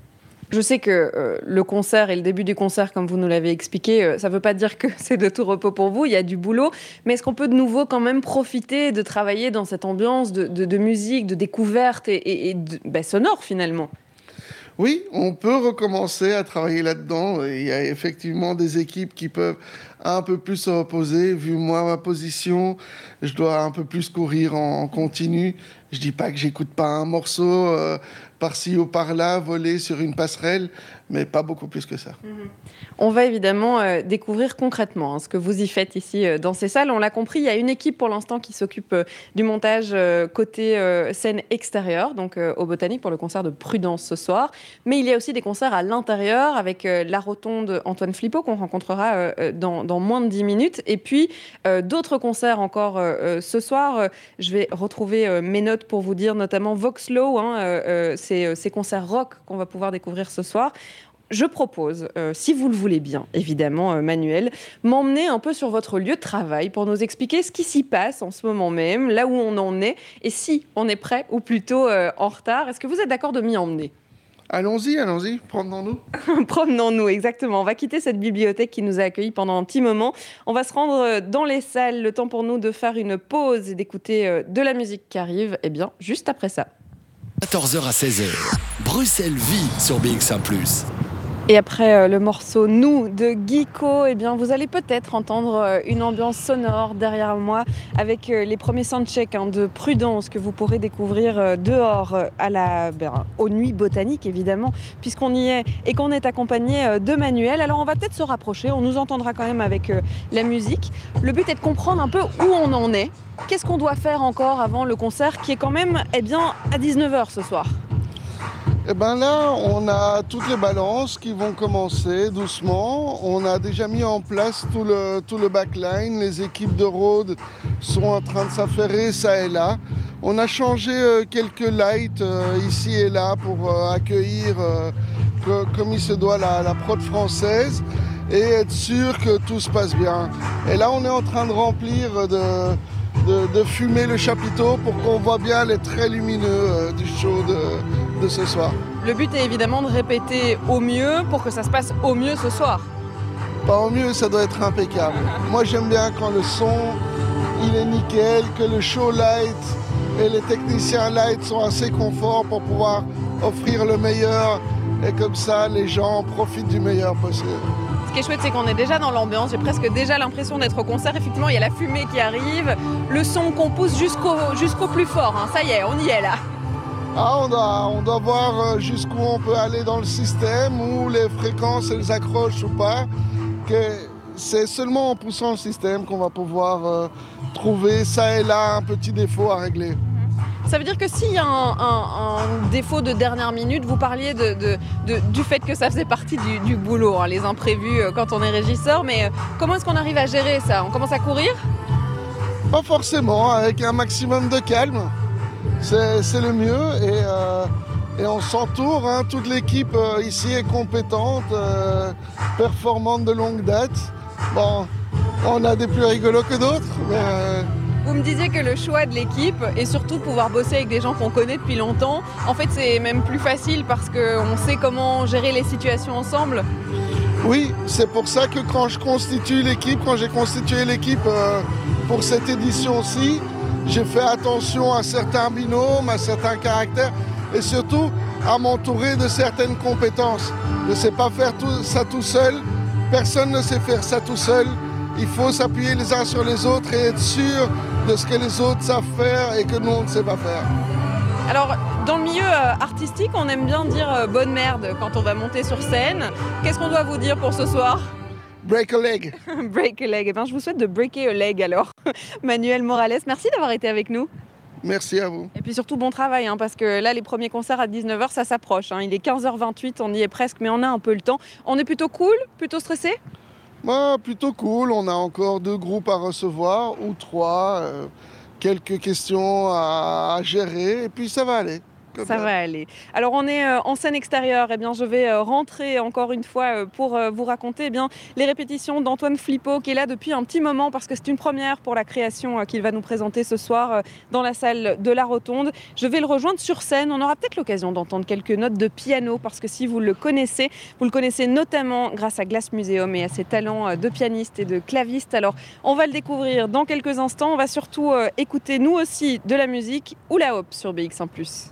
Je sais que euh, le concert et le début du concert, comme vous nous l'avez expliqué, euh, ça ne veut pas dire que c'est de tout repos pour vous, il y a du boulot, mais est-ce qu'on peut de nouveau quand même profiter de travailler dans cette ambiance de, musique, de découverte et, ben, sonore finalement? Oui, on peut recommencer à travailler là-dedans. Il y a effectivement des équipes qui peuvent un peu plus se reposer. Vu moi ma position, je dois un peu plus courir en, continu. Je dis pas que j'écoute pas un morceau. Euh, par-ci ou par-là, voler sur une passerelle, mais pas beaucoup plus que ça. Mhm. On va évidemment euh, découvrir concrètement hein, ce que vous y faites ici euh, dans ces salles. On l'a compris, il y a une équipe pour l'instant qui s'occupe euh, du montage côté scène extérieure, donc au Botanique pour le concert de Prudence ce soir. Mais il y a aussi des concerts à l'intérieur avec la rotonde Antoine Flippo qu'on rencontrera dans, moins de 10 minutes. Et puis d'autres concerts encore ce soir. je vais retrouver mes notes pour vous dire notamment Voxlow, hein, ces, ces concerts rock qu'on va pouvoir découvrir ce soir je propose, euh, si vous le voulez bien, évidemment, euh, Manuel, m'emmener un peu sur votre lieu de travail pour nous expliquer ce qui s'y passe en ce moment même, là où on en est, et si on est prêt ou plutôt euh, en retard. Est-ce que vous êtes d'accord de m'y emmener? Allons-y, allons-y, promenons-nous. promenons-nous, exactement. On va quitter cette bibliothèque qui nous a accueillis pendant un petit moment. On va se rendre dans les salles, le temps pour nous de faire une pause et d'écouter de la musique qui arrive, eh bien, juste après ça. 14h à 16h, Bruxelles vit sur BX1 ⁇ et après euh, le morceau Nous de Guico, eh bien, vous allez peut-être entendre euh, une ambiance sonore derrière moi avec euh, les premiers soundchecks hein, de Prudence que vous pourrez découvrir dehors à la, ben, aux nuits botaniques évidemment, puisqu'on y est et qu'on est accompagné de Manuel. Alors on va peut-être se rapprocher, on nous entendra quand même avec la musique. Le but est de comprendre un peu où on en est. Qu'est-ce qu'on doit faire encore avant le concert qui est quand même eh bien, à 19h ce soir? Eh bien là, on a toutes les balances qui vont commencer doucement. On a déjà mis en place tout le, tout le backline. Les équipes de road sont en train de s'affairer ça et là. On a changé euh, quelques lights euh, ici et là pour euh, accueillir comme il se doit la, la prod française et être sûr que tout se passe bien. Et là, on est en train de remplir de, de, fumer le chapiteau pour qu'on voit bien les traits lumineux du show de, de ce soir. Le but est évidemment de répéter au mieux pour que ça se passe au mieux ce soir. Pas au mieux, ça doit être impeccable. Moi j'aime bien quand le son il est nickel, que le show light et les techniciens light sont assez conforts pour pouvoir offrir le meilleur et comme ça les gens profitent du meilleur possible. Qui est chouette, c'est qu'on est déjà dans l'ambiance. J'ai presque déjà l'impression d'être au concert. Effectivement, il y a la fumée qui arrive, le son qu'on pousse jusqu'au jusqu'au plus fort. Hein. Ça y est, on y est là. Ah, on, doit, on doit voir euh, jusqu'où on peut aller dans le système, où les fréquences elles accrochent ou pas. c'est seulement en poussant le système qu'on va pouvoir euh, trouver ça et là un petit défaut à régler. Ça veut dire que s'il y a un, défaut de dernière minute, vous parliez du fait que ça faisait partie du, boulot, hein, les imprévus euh, quand on est régisseur, mais comment est-ce qu'on arrive à gérer ça? On commence à courir? Pas forcément, avec un maximum de calme c'est le mieux et, euh, on s'entoure. Hein. toute l'équipe euh, ici est compétente, euh, performante de longue date. Bon, on a des plus rigolos que d'autres, Vous me disiez que le choix de l'équipe et surtout pouvoir bosser avec des gens qu'on connaît depuis longtemps, en fait c'est même plus facile parce qu'on sait comment gérer les situations ensemble. Oui, c'est pour ça que quand je constitue l'équipe, quand j'ai constitué l'équipe pour cette édition-ci, j'ai fait attention à certains binômes, à certains caractères et surtout à m'entourer de certaines compétences. Je ne sais pas faire tout, ça tout seul, personne ne sait faire ça tout seul il faut s'appuyer les uns sur les autres et être sûr de ce que les autres savent faire et que nous, on ne sait pas faire. Alors, dans le milieu euh, artistique, on aime bien dire euh, bonne merde quand on va monter sur scène. Qu'est-ce qu'on doit vous dire pour ce soir? Break a leg. break a leg. Eh bien, je vous souhaite de breaker a leg alors. Manuel Morales, merci d'avoir été avec nous. Merci à vous. Et puis surtout bon travail, hein, parce que là, les premiers concerts à 19h, ça s'approche. Hein. Il est 15h28, on y est presque, mais on a un peu le temps. On est plutôt cool, plutôt stressé? Bah, Plutôt cool. On a encore deux groupes à recevoir, ou trois. Euh, quelques questions à gérer, et puis ça va aller. Ça va aller. Alors on est euh, en scène extérieure. Eh bien, je vais euh, rentrer encore une fois euh, pour vous raconter eh bien, les répétitions d'Antoine Flippo qui est là depuis un petit moment parce que c'est une première pour la création qu'il va nous présenter ce soir dans la salle de la Rotonde. Je vais le rejoindre sur scène. On aura peut-être l'occasion d'entendre quelques notes de piano parce que si vous le connaissez, vous le connaissez notamment grâce à Glass Museum et à ses talents de pianiste et de claviste. Alors on va le découvrir dans quelques instants. On va surtout écouter nous aussi de la musique ou la hop sur BX1 ⁇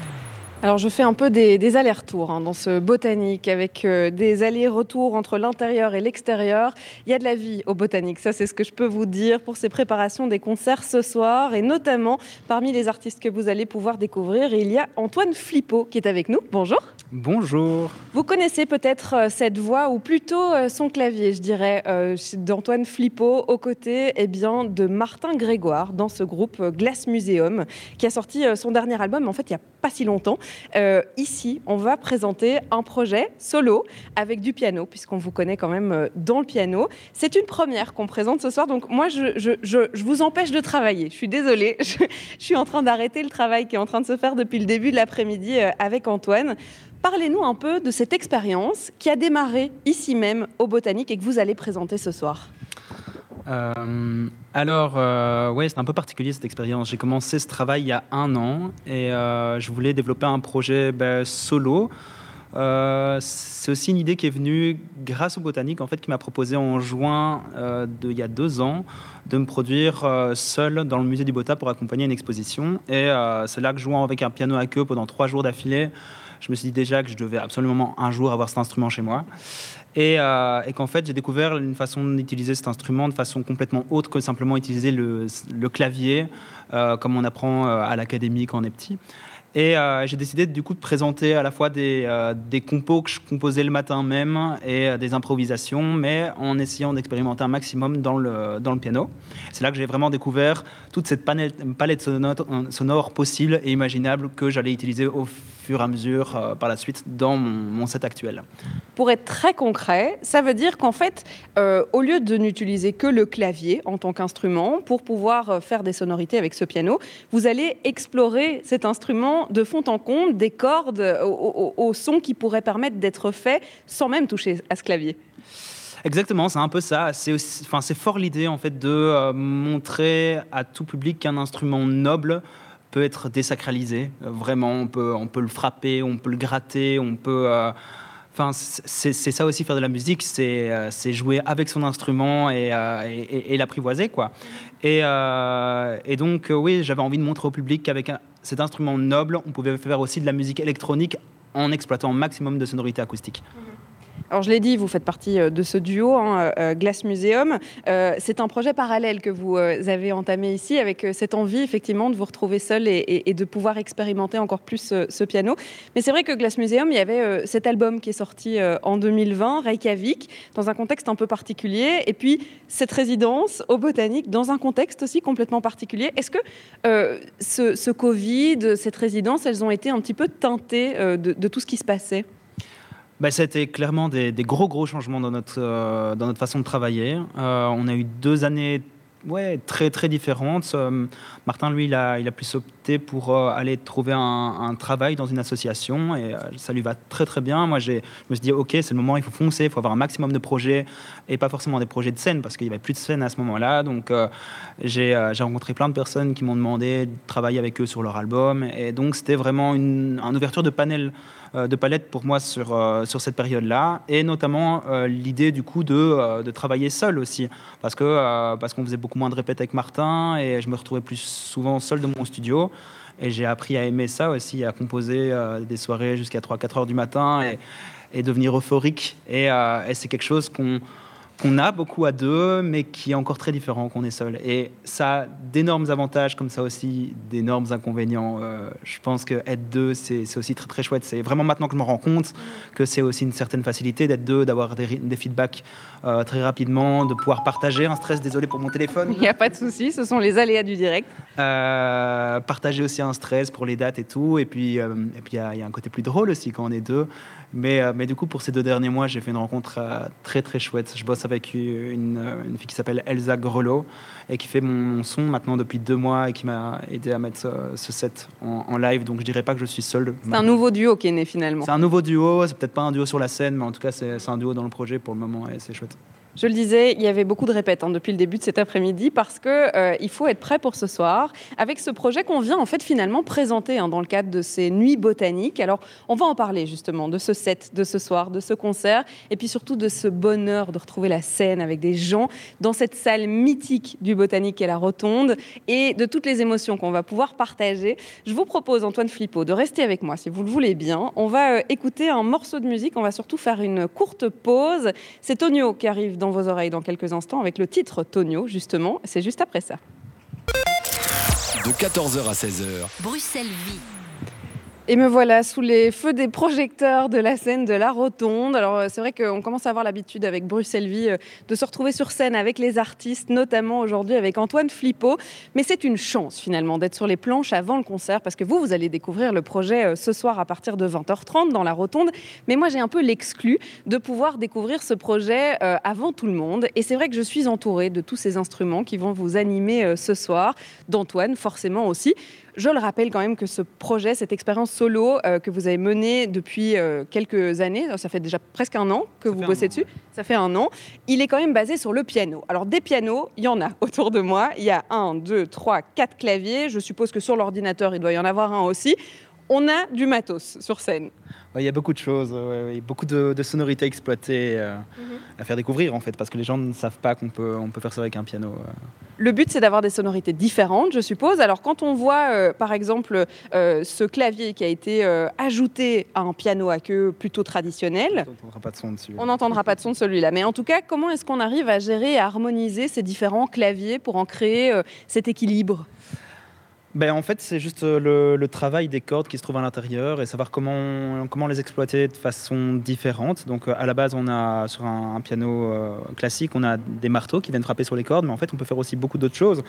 Alors je fais un peu des, allers-retours hein, dans ce botanique avec euh, des allers-retours entre l'intérieur et l'extérieur. Il y a de la vie au botanique, ça c'est ce que je peux vous dire pour ces préparations des concerts ce soir et notamment parmi les artistes que vous allez pouvoir découvrir, il y a Antoine Flippo qui est avec nous. Bonjour. Bonjour. Vous connaissez peut-être euh, cette voix ou plutôt euh, son clavier, je dirais, d'Antoine Flippo aux côtés eh bien, de Martin Grégoire dans ce groupe Glass Museum qui a sorti son dernier album en fait il n'y a pas si longtemps. Euh, ici, on va présenter un projet solo avec du piano, puisqu'on vous connaît quand même euh, dans le piano. C'est une première qu'on présente ce soir, donc moi, je, vous empêche de travailler. Je suis désolée, je, suis en train d'arrêter le travail qui est en train de se faire depuis le début de l'après-midi euh, avec Antoine. Parlez-nous un peu de cette expérience qui a démarré ici même au Botanique et que vous allez présenter ce soir. Euh, alors, euh, ouais, c'est un peu particulier cette expérience. J'ai commencé ce travail il y a un an et euh, je voulais développer un projet ben, solo. c'est aussi une idée qui est venue grâce au Botanique, en fait, qui m'a proposé en juin de, il y a deux ans de me produire seul dans le musée du Bota pour accompagner une exposition. Et c'est là que jouant avec un piano à queue pendant trois jours d'affilée, je me suis dit déjà que je devais absolument un jour avoir cet instrument chez moi. Euh, et, qu'en fait, j'ai découvert une façon d'utiliser cet instrument de façon complètement autre que simplement utiliser le, clavier, euh, comme on apprend euh, à l'académie quand on est petit. Et j'ai décidé du coup de présenter à la fois des, des, compos que je composais le matin même et des improvisations, mais en essayant d'expérimenter un maximum dans le, dans le piano. C'est là que j'ai vraiment découvert toute cette palette sonore, sonore possible et imaginable que j'allais utiliser au fur et à mesure euh, par la suite dans mon, set actuel. Pour être très concret, ça veut dire qu'en fait, euh, au lieu de n'utiliser que le clavier en tant qu'instrument pour pouvoir euh, faire des sonorités avec ce piano, vous allez explorer cet instrument de fond en comble, des cordes au, au son qui pourraient permettre d'être fait sans même toucher à ce clavier. Exactement, c'est un peu ça. C'est enfin, c'est fort l'idée en fait de montrer à tout public qu'un instrument noble peut être désacralisé. Euh, vraiment, on peut, on peut le frapper, on peut le gratter, on peut. Euh, enfin, c'est ça aussi faire de la musique, c'est euh, jouer avec son instrument et, l'apprivoiser, quoi. Et, donc, oui, j'avais envie de montrer au public qu'avec cet instrument noble, on pouvait faire aussi de la musique électronique en exploitant un maximum de sonorité acoustique. Mhm. Alors je l'ai dit, vous faites partie euh, de ce duo, hein, euh, euh, Glass Museum. c'est un projet parallèle que vous avez entamé ici avec cette envie effectivement de vous retrouver seul et, de pouvoir expérimenter encore plus ce, piano. Mais c'est vrai que Glass Museum, il y avait cet album qui est sorti en 2020, Reykjavik, dans un contexte un peu particulier, et puis cette résidence au Botanique dans un contexte aussi complètement particulier. Est-ce que ce, ce, Covid, cette résidence, elles ont été un petit peu teintées de tout ce qui se passait? Bah, ça clairement des, gros, gros changements dans notre, euh, dans notre façon de travailler. Euh, on a eu deux années ouais, très, très différentes. Euh, Martin, lui, il a, il a plus opté pour aller trouver un, travail dans une association et ça lui va très, très bien. Moi, je me suis dit, OK, c'est le moment, il faut foncer, il faut avoir un maximum de projets et pas forcément des projets de scène parce qu'il n'y avait plus de scène à ce moment-là. Donc, j'ai rencontré plein de personnes qui m'ont demandé de travailler avec eux sur leur album et donc, c'était vraiment une, une ouverture de panel de palette pour moi sur, euh, sur cette période-là, et notamment euh, l'idée du coup de, de, travailler seul aussi, parce que parce qu'on faisait beaucoup moins de répètes avec Martin, et je me retrouvais plus souvent seul dans mon studio. Et j'ai appris à aimer ça aussi, à composer des soirées jusqu'à 3-4 heures du matin. Et, et devenir euphorique. Et, et c'est quelque chose qu'on qu'on a beaucoup à deux, mais qui est encore très différent qu'on est seul. Et ça a d'énormes avantages, comme ça aussi d'énormes inconvénients. Euh, je pense que être deux, c'est aussi très très chouette. C'est vraiment maintenant que je me rends compte que c'est aussi une certaine facilité d'être deux, d'avoir des, des, feedbacks euh, très rapidement, de pouvoir partager un stress. Désolé pour mon téléphone. Il n'y a pas de souci, ce sont les aléas du direct. Euh, partager aussi un stress pour les dates et tout. Et puis et puis il y, y, a un côté plus drôle aussi quand on est deux. Mais, mais du coup, pour ces deux derniers mois, j'ai fait une rencontre très très chouette. Je bosse avec une, une fille qui s'appelle Elsa Grelot et qui fait mon, son maintenant depuis deux mois et qui m'a aidé à mettre ce, set en, live. Donc je dirais pas que je suis seul. C'est un nouveau duo qui est né finalement. C'est un nouveau duo, c'est peut-être pas un duo sur la scène, mais en tout cas c'est un duo dans le projet pour le moment et c'est chouette. Je le disais, il y avait beaucoup de répètes hein, depuis le début de cet après-midi parce que euh, faut être prêt pour ce soir avec ce projet qu'on vient en fait finalement présenter hein, dans le cadre de ces nuits botaniques. Alors, on va en parler justement de ce set, de ce soir, de ce concert et puis surtout de ce bonheur de retrouver la scène avec des gens dans cette salle mythique du botanique et la rotonde et de toutes les émotions qu'on va pouvoir partager. Je vous propose Antoine Flippo de rester avec moi si vous le voulez bien. On va euh, écouter un morceau de musique, on va surtout faire une courte pause. C'est Tonio qui arrive dans vos oreilles dans quelques instants avec le titre Tonio, justement. C'est juste après ça. De 14h à 16h. Bruxelles Vie. Et me voilà sous les feux des projecteurs de la scène de la Rotonde. Alors euh, c'est vrai qu'on commence à avoir l'habitude avec Bruxelles Vie euh, de se retrouver sur scène avec les artistes, notamment aujourd'hui avec Antoine Flippo. Mais c'est une chance finalement d'être sur les planches avant le concert parce que vous, vous allez découvrir le projet euh, ce soir à partir de 20h30 dans la Rotonde. Mais moi j'ai un peu l'exclu de pouvoir découvrir ce projet avant tout le monde. Et c'est vrai que je suis entourée de tous ces instruments qui vont vous animer ce soir, d'Antoine forcément aussi. Je le rappelle quand même que ce projet, cette expérience solo euh, que vous avez menée depuis euh, quelques années, ça fait déjà presque un an que vous bossez dessus, ça fait un an, il est quand même basé sur le piano. Alors des pianos, il y en a autour de moi, il y a un, deux, trois, quatre claviers, je suppose que sur l'ordinateur, il doit y en avoir un aussi. On a du matos sur scène. Il y a beaucoup de choses, beaucoup de, sonorités exploitées euh, mhm. à faire découvrir en fait, parce que les gens ne savent pas qu'on peut, on peut faire ça avec un piano. Le but, c'est d'avoir des sonorités différentes, je suppose. Alors, quand on voit, euh, par exemple, euh, ce clavier qui a été euh, ajouté à un piano à queue plutôt traditionnel, on n'entendra pas de son dessus. On n'entendra pas de son de celui-là. Mais en tout cas, comment est-ce qu'on arrive à gérer et à harmoniser ces différents claviers pour en créer cet équilibre? Ben, en fait, c'est juste le, le, travail des cordes qui se trouvent à l'intérieur et savoir comment, comment les exploiter de façon différente. Donc, à la base, on a sur un, piano classique, on a des marteaux qui viennent frapper sur les cordes, mais en fait, on peut faire aussi beaucoup d'autres choses.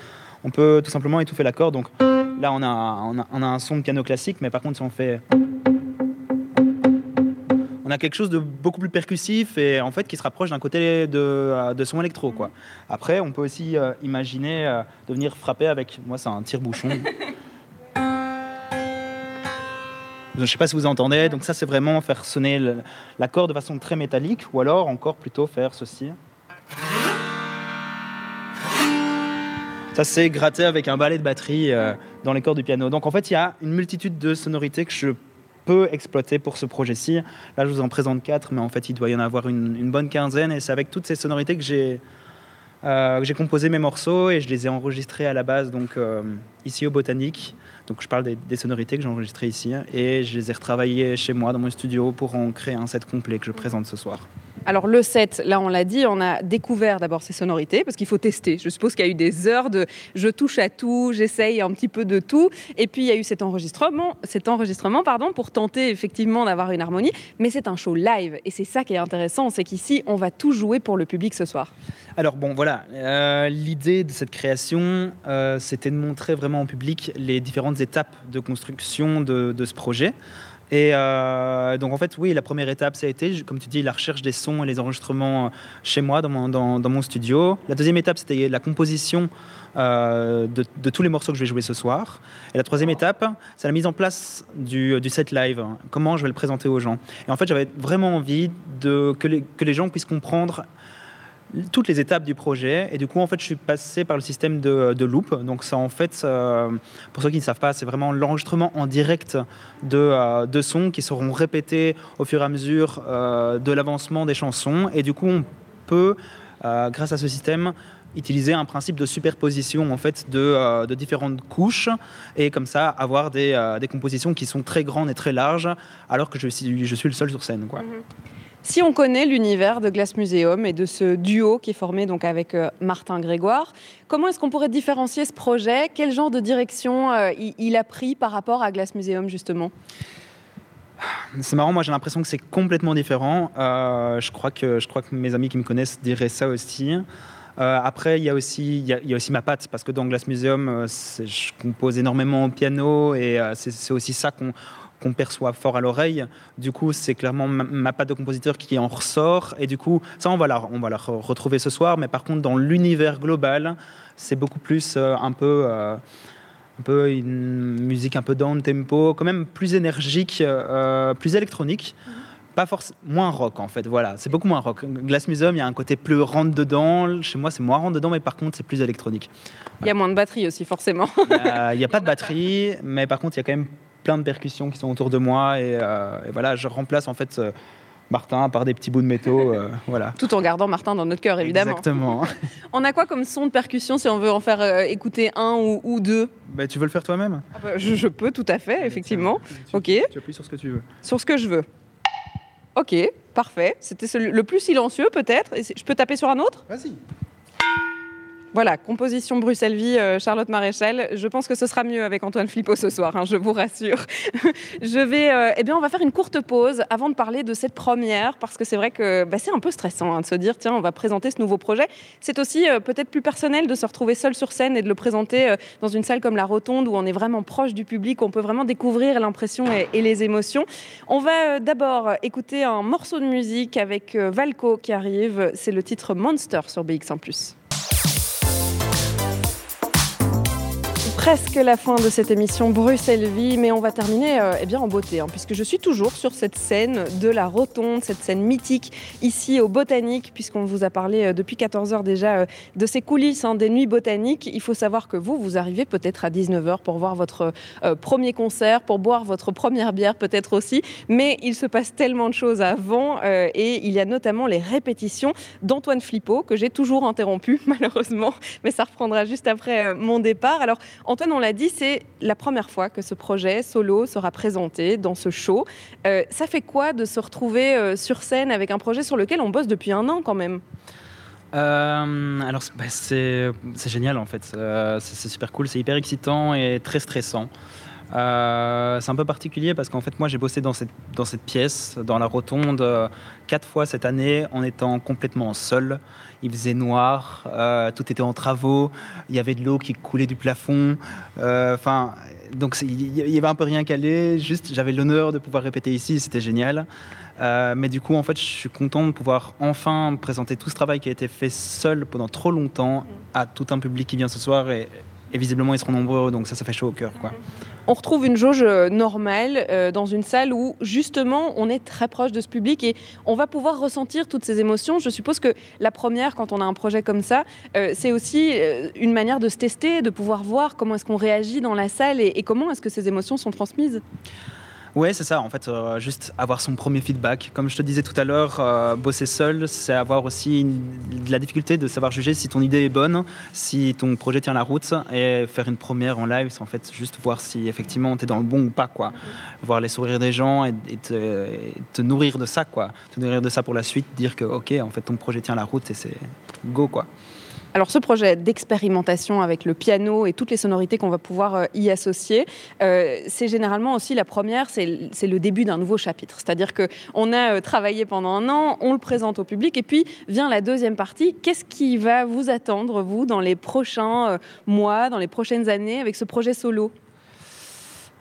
On peut tout simplement étouffer la corde. Donc, là, on a, on a, on a un son de piano classique, mais par contre, si on fait a quelque chose de beaucoup plus percussif et en fait qui se rapproche d'un côté de, euh, de, son électro. Quoi. Après, on peut aussi euh, imaginer euh, de venir frapper avec, moi c'est un tire-bouchon. Je ne sais pas si vous entendez, donc ça c'est vraiment faire sonner l'accord de façon très métallique ou alors encore plutôt faire ceci. Ça c'est gratter avec un balai de batterie dans les cordes du piano. Donc en fait il y a une multitude de sonorités que je peut exploiter pour ce projet-ci. Là, je vous en présente quatre, mais en fait, il doit y en avoir une, bonne quinzaine. Et c'est avec toutes ces sonorités que j'ai euh, composé mes morceaux et je les ai enregistrés à la base, donc euh, ici au Botanique. Donc je parle des, des sonorités que j'ai enregistrées ici et je les ai retravaillées chez moi dans mon studio pour en créer un set complet que je présente ce soir. Alors le set, là on l'a dit, on a découvert d'abord ces sonorités parce qu'il faut tester. Je suppose qu'il y a eu des heures de je touche à tout, j'essaye un petit peu de tout, et puis il y a eu cet enregistrement, cet enregistrement pardon, pour tenter effectivement d'avoir une harmonie. Mais c'est un show live et c'est ça qui est intéressant, c'est qu'ici on va tout jouer pour le public ce soir. Alors bon voilà, euh, l'idée de cette création, euh, c'était de montrer vraiment au public les différentes étapes de construction de, ce projet. Et euh, donc en fait, oui, la première étape, ça a été, comme tu dis, la recherche des sons et les enregistrements chez moi, dans mon, studio. La deuxième étape, c'était la composition euh, de, tous les morceaux que je vais jouer ce soir. Et la troisième étape, c'est la mise en place du, set live, comment je vais le présenter aux gens. Et en fait, j'avais vraiment envie que les gens puissent comprendre toutes les étapes du projet. Et du coup, en fait, je suis passé par le système de, de loop. Donc, ça, en fait, euh, pour ceux qui ne savent pas, c'est vraiment l'enregistrement en direct de, euh, de, sons qui seront répétés au fur et à mesure euh, de l'avancement des chansons. Et du coup, on peut grâce à ce système, utiliser un principe de superposition en fait de, de différentes couches et comme ça avoir des, des, compositions qui sont très grandes et très larges alors que je suis, je suis le seul sur scène. Quoi. Mhm. Si on connaît l'univers de Glass Museum et de ce duo qui est formé donc avec euh, Martin Grégoire, comment est-ce qu'on pourrait différencier ce projet? Quel genre de direction euh, il, a pris par rapport à Glass Museum justement? C'est marrant, moi j'ai l'impression que c'est complètement différent. Euh, je, crois que, je crois que mes amis qui me connaissent diraient ça aussi. après, il y, a aussi, il, y a, aussi ma patte, parce que dans Glass Museum, je compose énormément au piano et c'est aussi ça qu'on qu'on perçoit fort à l'oreille. Du coup, c'est clairement ma, patte de compositeur qui en ressort. Et du coup, ça, on va la, on va la retrouver ce soir. Mais par contre, dans l'univers global, c'est beaucoup plus euh, un peu. Euh, un peu une musique un peu down tempo, quand même plus énergique, euh, plus électronique. Mhm. pas forcément moins rock en fait voilà c'est beaucoup moins rock Glass Museum il y a un côté plus rentre dedans chez moi c'est moins rentre dedans mais par contre c'est plus électronique il y a moins de batterie aussi forcément il n'y a pas de batterie mais par contre il y a quand même plein de percussions qui sont autour de moi et, euh, voilà, je remplace en fait euh, Martin par des petits bouts de métaux. Euh, voilà. Tout en gardant Martin dans notre cœur, évidemment. Exactement. on a quoi comme son de percussion si on veut en faire écouter un ou, deux? Bah, Tu veux le faire toi-même? Ah bah, je, peux, tout à fait, effectivement. Tu, ok. Tu appuies sur ce que tu veux. Sur ce que je veux. Ok, parfait. C'était le plus silencieux peut-être. Je peux taper sur un autre? Vas-y. Voilà, composition Bruxelles-Vie, euh, Charlotte Maréchal. Je pense que ce sera mieux avec Antoine Flippo ce soir, hein, je vous rassure. je vais, euh, eh bien, on va faire une courte pause avant de parler de cette première, parce que c'est vrai que bah, c'est un peu stressant hein, de se dire, tiens, on va présenter ce nouveau projet. C'est aussi euh, peut-être plus personnel de se retrouver seul sur scène et de le présenter dans une salle comme la Rotonde où on est vraiment proche du public, on peut vraiment découvrir l'impression et, et, les émotions. On va d'abord écouter un morceau de musique avec Valco qui arrive. C'est le titre Monster sur BX1+ presque la fin de cette émission Bruxelles Vie, mais on va terminer euh, eh bien en beauté, hein, puisque je suis toujours sur cette scène de la Rotonde, cette scène mythique ici au Botanique, puisqu'on vous a parlé euh, depuis 14 heures déjà euh, de ces coulisses hein, des nuits botaniques. Il faut savoir que vous, vous arrivez peut-être à 19h pour voir votre premier concert, pour boire votre première bière peut-être aussi, mais il se passe tellement de choses avant, et il y a notamment les répétitions d'Antoine Flippo, que j'ai toujours interrompu malheureusement, mais ça reprendra juste après mon départ. Alors, Antoine, on l'a dit, c'est la première fois que ce projet solo sera présenté dans ce show. Euh, ça fait quoi de se retrouver euh, sur scène avec un projet sur lequel on bosse depuis un an quand même? Euh, alors bah, c'est génial en fait, c'est super cool, c'est hyper excitant et très stressant. C'est un peu particulier parce qu'en fait moi j'ai bossé dans cette, pièce, dans la rotonde, quatre fois cette année en étant complètement seul il faisait noir, euh, tout était en travaux, il y avait de l'eau qui coulait du plafond. Euh, enfin, donc il y avait un peu rien calé. Juste, j'avais l'honneur de pouvoir répéter ici, c'était génial. Euh, mais du coup, en fait, je suis content de pouvoir enfin présenter tout ce travail qui a été fait seul pendant trop longtemps à tout un public qui vient ce soir et visiblement ils seront nombreux, donc ça, ça fait chaud au cœur, quoi on retrouve une jauge euh, normale euh, dans une salle où justement on est très proche de ce public et on va pouvoir ressentir toutes ces émotions. Je suppose que la première, quand on a un projet comme ça, euh, c'est aussi une manière de se tester, de pouvoir voir comment est-ce qu'on réagit dans la salle et comment est-ce que ces émotions sont transmises. Ouais, c'est ça. En fait, euh, juste avoir son premier feedback. Comme je te disais tout à l'heure, euh, bosser seul, c'est avoir aussi de la difficulté de savoir juger si ton idée est bonne, si ton projet tient la route. Et faire une première en live, c'est en fait juste voir si effectivement tu es dans le bon ou pas. Quoi. Voir les sourires des gens et, te, te, nourrir de ça. Quoi. Te nourrir de ça pour la suite, dire que ok, en fait, ton projet tient la route et c'est go. quoi. Alors ce projet d'expérimentation avec le piano et toutes les sonorités qu'on va pouvoir euh, y associer, euh, c'est généralement aussi la première, c'est le début d'un nouveau chapitre. C'est-à-dire qu'on a euh, travaillé pendant un an, on le présente au public et puis vient la deuxième partie. Qu'est-ce qui va vous attendre, vous, dans les prochains mois, dans les prochaines années avec ce projet solo?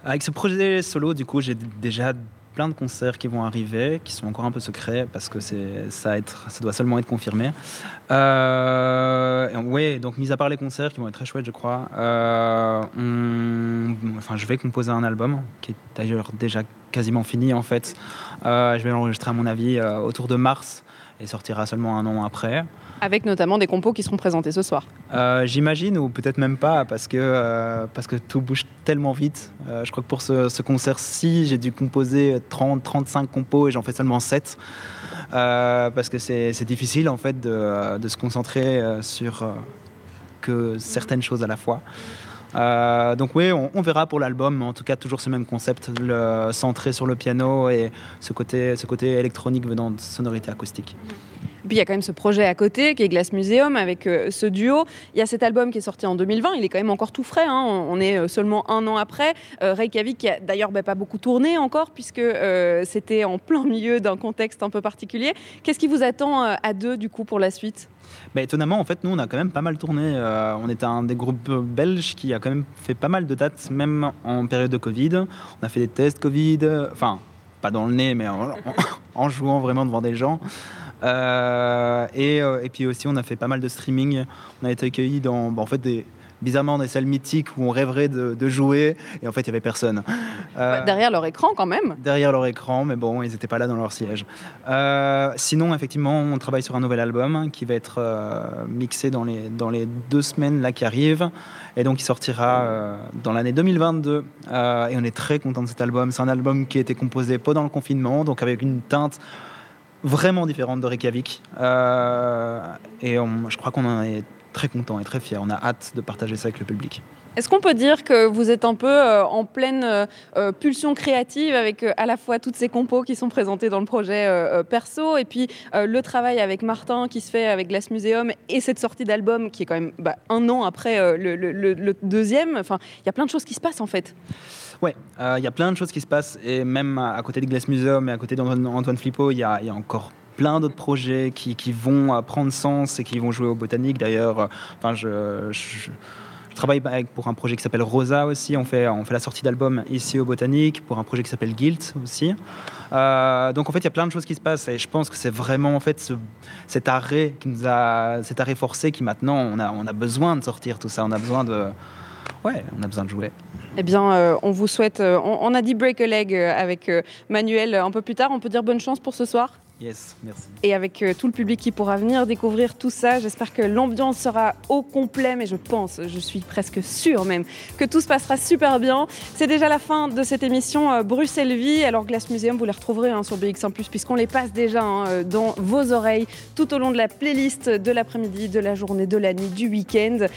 Avec ce projet solo, du coup, j'ai déjà plein de concerts qui vont arriver, qui sont encore un peu secrets parce que c'est ça, doit seulement être confirmé. Euh, oui, donc mis à part les concerts qui vont être très chouettes, je crois, euh, enfin, je vais composer un album qui est d'ailleurs déjà quasiment fini en fait. Euh, je vais l'enregistrer à mon avis euh, autour de mars et sortira seulement un an après. Avec notamment des compos qui seront présentés ce soir. Euh, j'imagine, ou peut-être même pas, parce que, euh, parce que tout bouge tellement vite. Euh, je crois que pour ce, concert-ci, j'ai dû composer 30, 35 compos et j'en fais seulement 7. parce que c'est difficile en fait de, de se concentrer sur que certaines choses à la fois. Donc oui, on, verra pour l'album, mais en tout cas toujours ce même concept, le, centré sur le piano et ce côté, ce côté électronique venant de sonorité acoustique. Puis il y a quand même ce projet à côté qui est Glass Museum avec euh, ce duo. Il y a cet album qui est sorti en 2020, il est quand même encore tout frais, hein. on est euh, seulement un an après. Reykjavik qui a d'ailleurs bah, pas beaucoup tourné encore puisque c'était en plein milieu d'un contexte un peu particulier. Qu'est-ce qui vous attend à deux du coup pour la suite? Bah, étonnamment, en fait, nous, on a quand même pas mal tourné. Euh, on était un des groupes belges qui a quand même fait pas mal de dates, même en période de Covid. On a fait des tests Covid, enfin, pas dans le nez, mais en, jouant vraiment devant des gens. Euh, et, euh, et, puis aussi, on a fait pas mal de streaming. On a été accueillis dans bah, en fait, des, bizarrement des salles mythiques où on rêverait de, jouer et en fait il n'y avait personne. Euh, derrière leur écran quand même Derrière leur écran, mais bon, ils n'étaient pas là dans leur siège. Euh, sinon, effectivement, on travaille sur un nouvel album qui va être euh, mixé dans les, dans les deux semaines là qui arrivent et donc il sortira dans l'année 2022 et on est très content de cet album. C'est un album qui a été composé pendant le confinement, donc avec une teinte vraiment différente de Reykjavik. et je crois qu'on en est très content et très fier. On a hâte de partager ça avec le public. Est-ce qu'on peut dire que vous êtes un peu euh, en pleine euh, euh, pulsion créative avec à la fois toutes ces compos qui sont présentées dans le projet perso et puis le travail avec Martin qui se fait avec Glass Museum et cette sortie d'album qui est quand même bah, un an après le, deuxième? Enfin, il y a plein de choses qui se passent en fait. Ouais, il y a plein de choses qui se passent et même à côté de Glass Museum et à côté d'Antoine Flippo, il y, a encore plein d'autres projets qui, vont euh, prendre sens et qui vont jouer au botanique. D'ailleurs, euh, enfin, je, travaille pour un projet qui s'appelle Rosa aussi. On fait, on fait la sortie d'album ici au Botanique pour un projet qui s'appelle Guilt aussi. Euh, donc en fait, il y a plein de choses qui se passent et je pense que c'est vraiment en fait ce, cet arrêt qui nous a, cet arrêt forcé qui maintenant on a, on a besoin de sortir tout ça. On a besoin de, ouais, on a besoin de jouer. Eh bien, on vous souhaite. On, on, a dit break a leg avec Manuel un peu plus tard. On peut dire bonne chance pour ce soir. Yes, merci. Et avec euh, tout le public qui pourra venir découvrir tout ça, j'espère que l'ambiance sera au complet, mais je pense, je suis presque sûre même, que tout se passera super bien. C'est déjà la fin de cette émission euh, Bruxelles Vie. Alors Glass Museum, vous les retrouverez hein, sur BX1+, puisqu'on les passe déjà hein, euh, dans vos oreilles tout au long de la playlist de l'après-midi, de la journée, de la nuit, du week-end.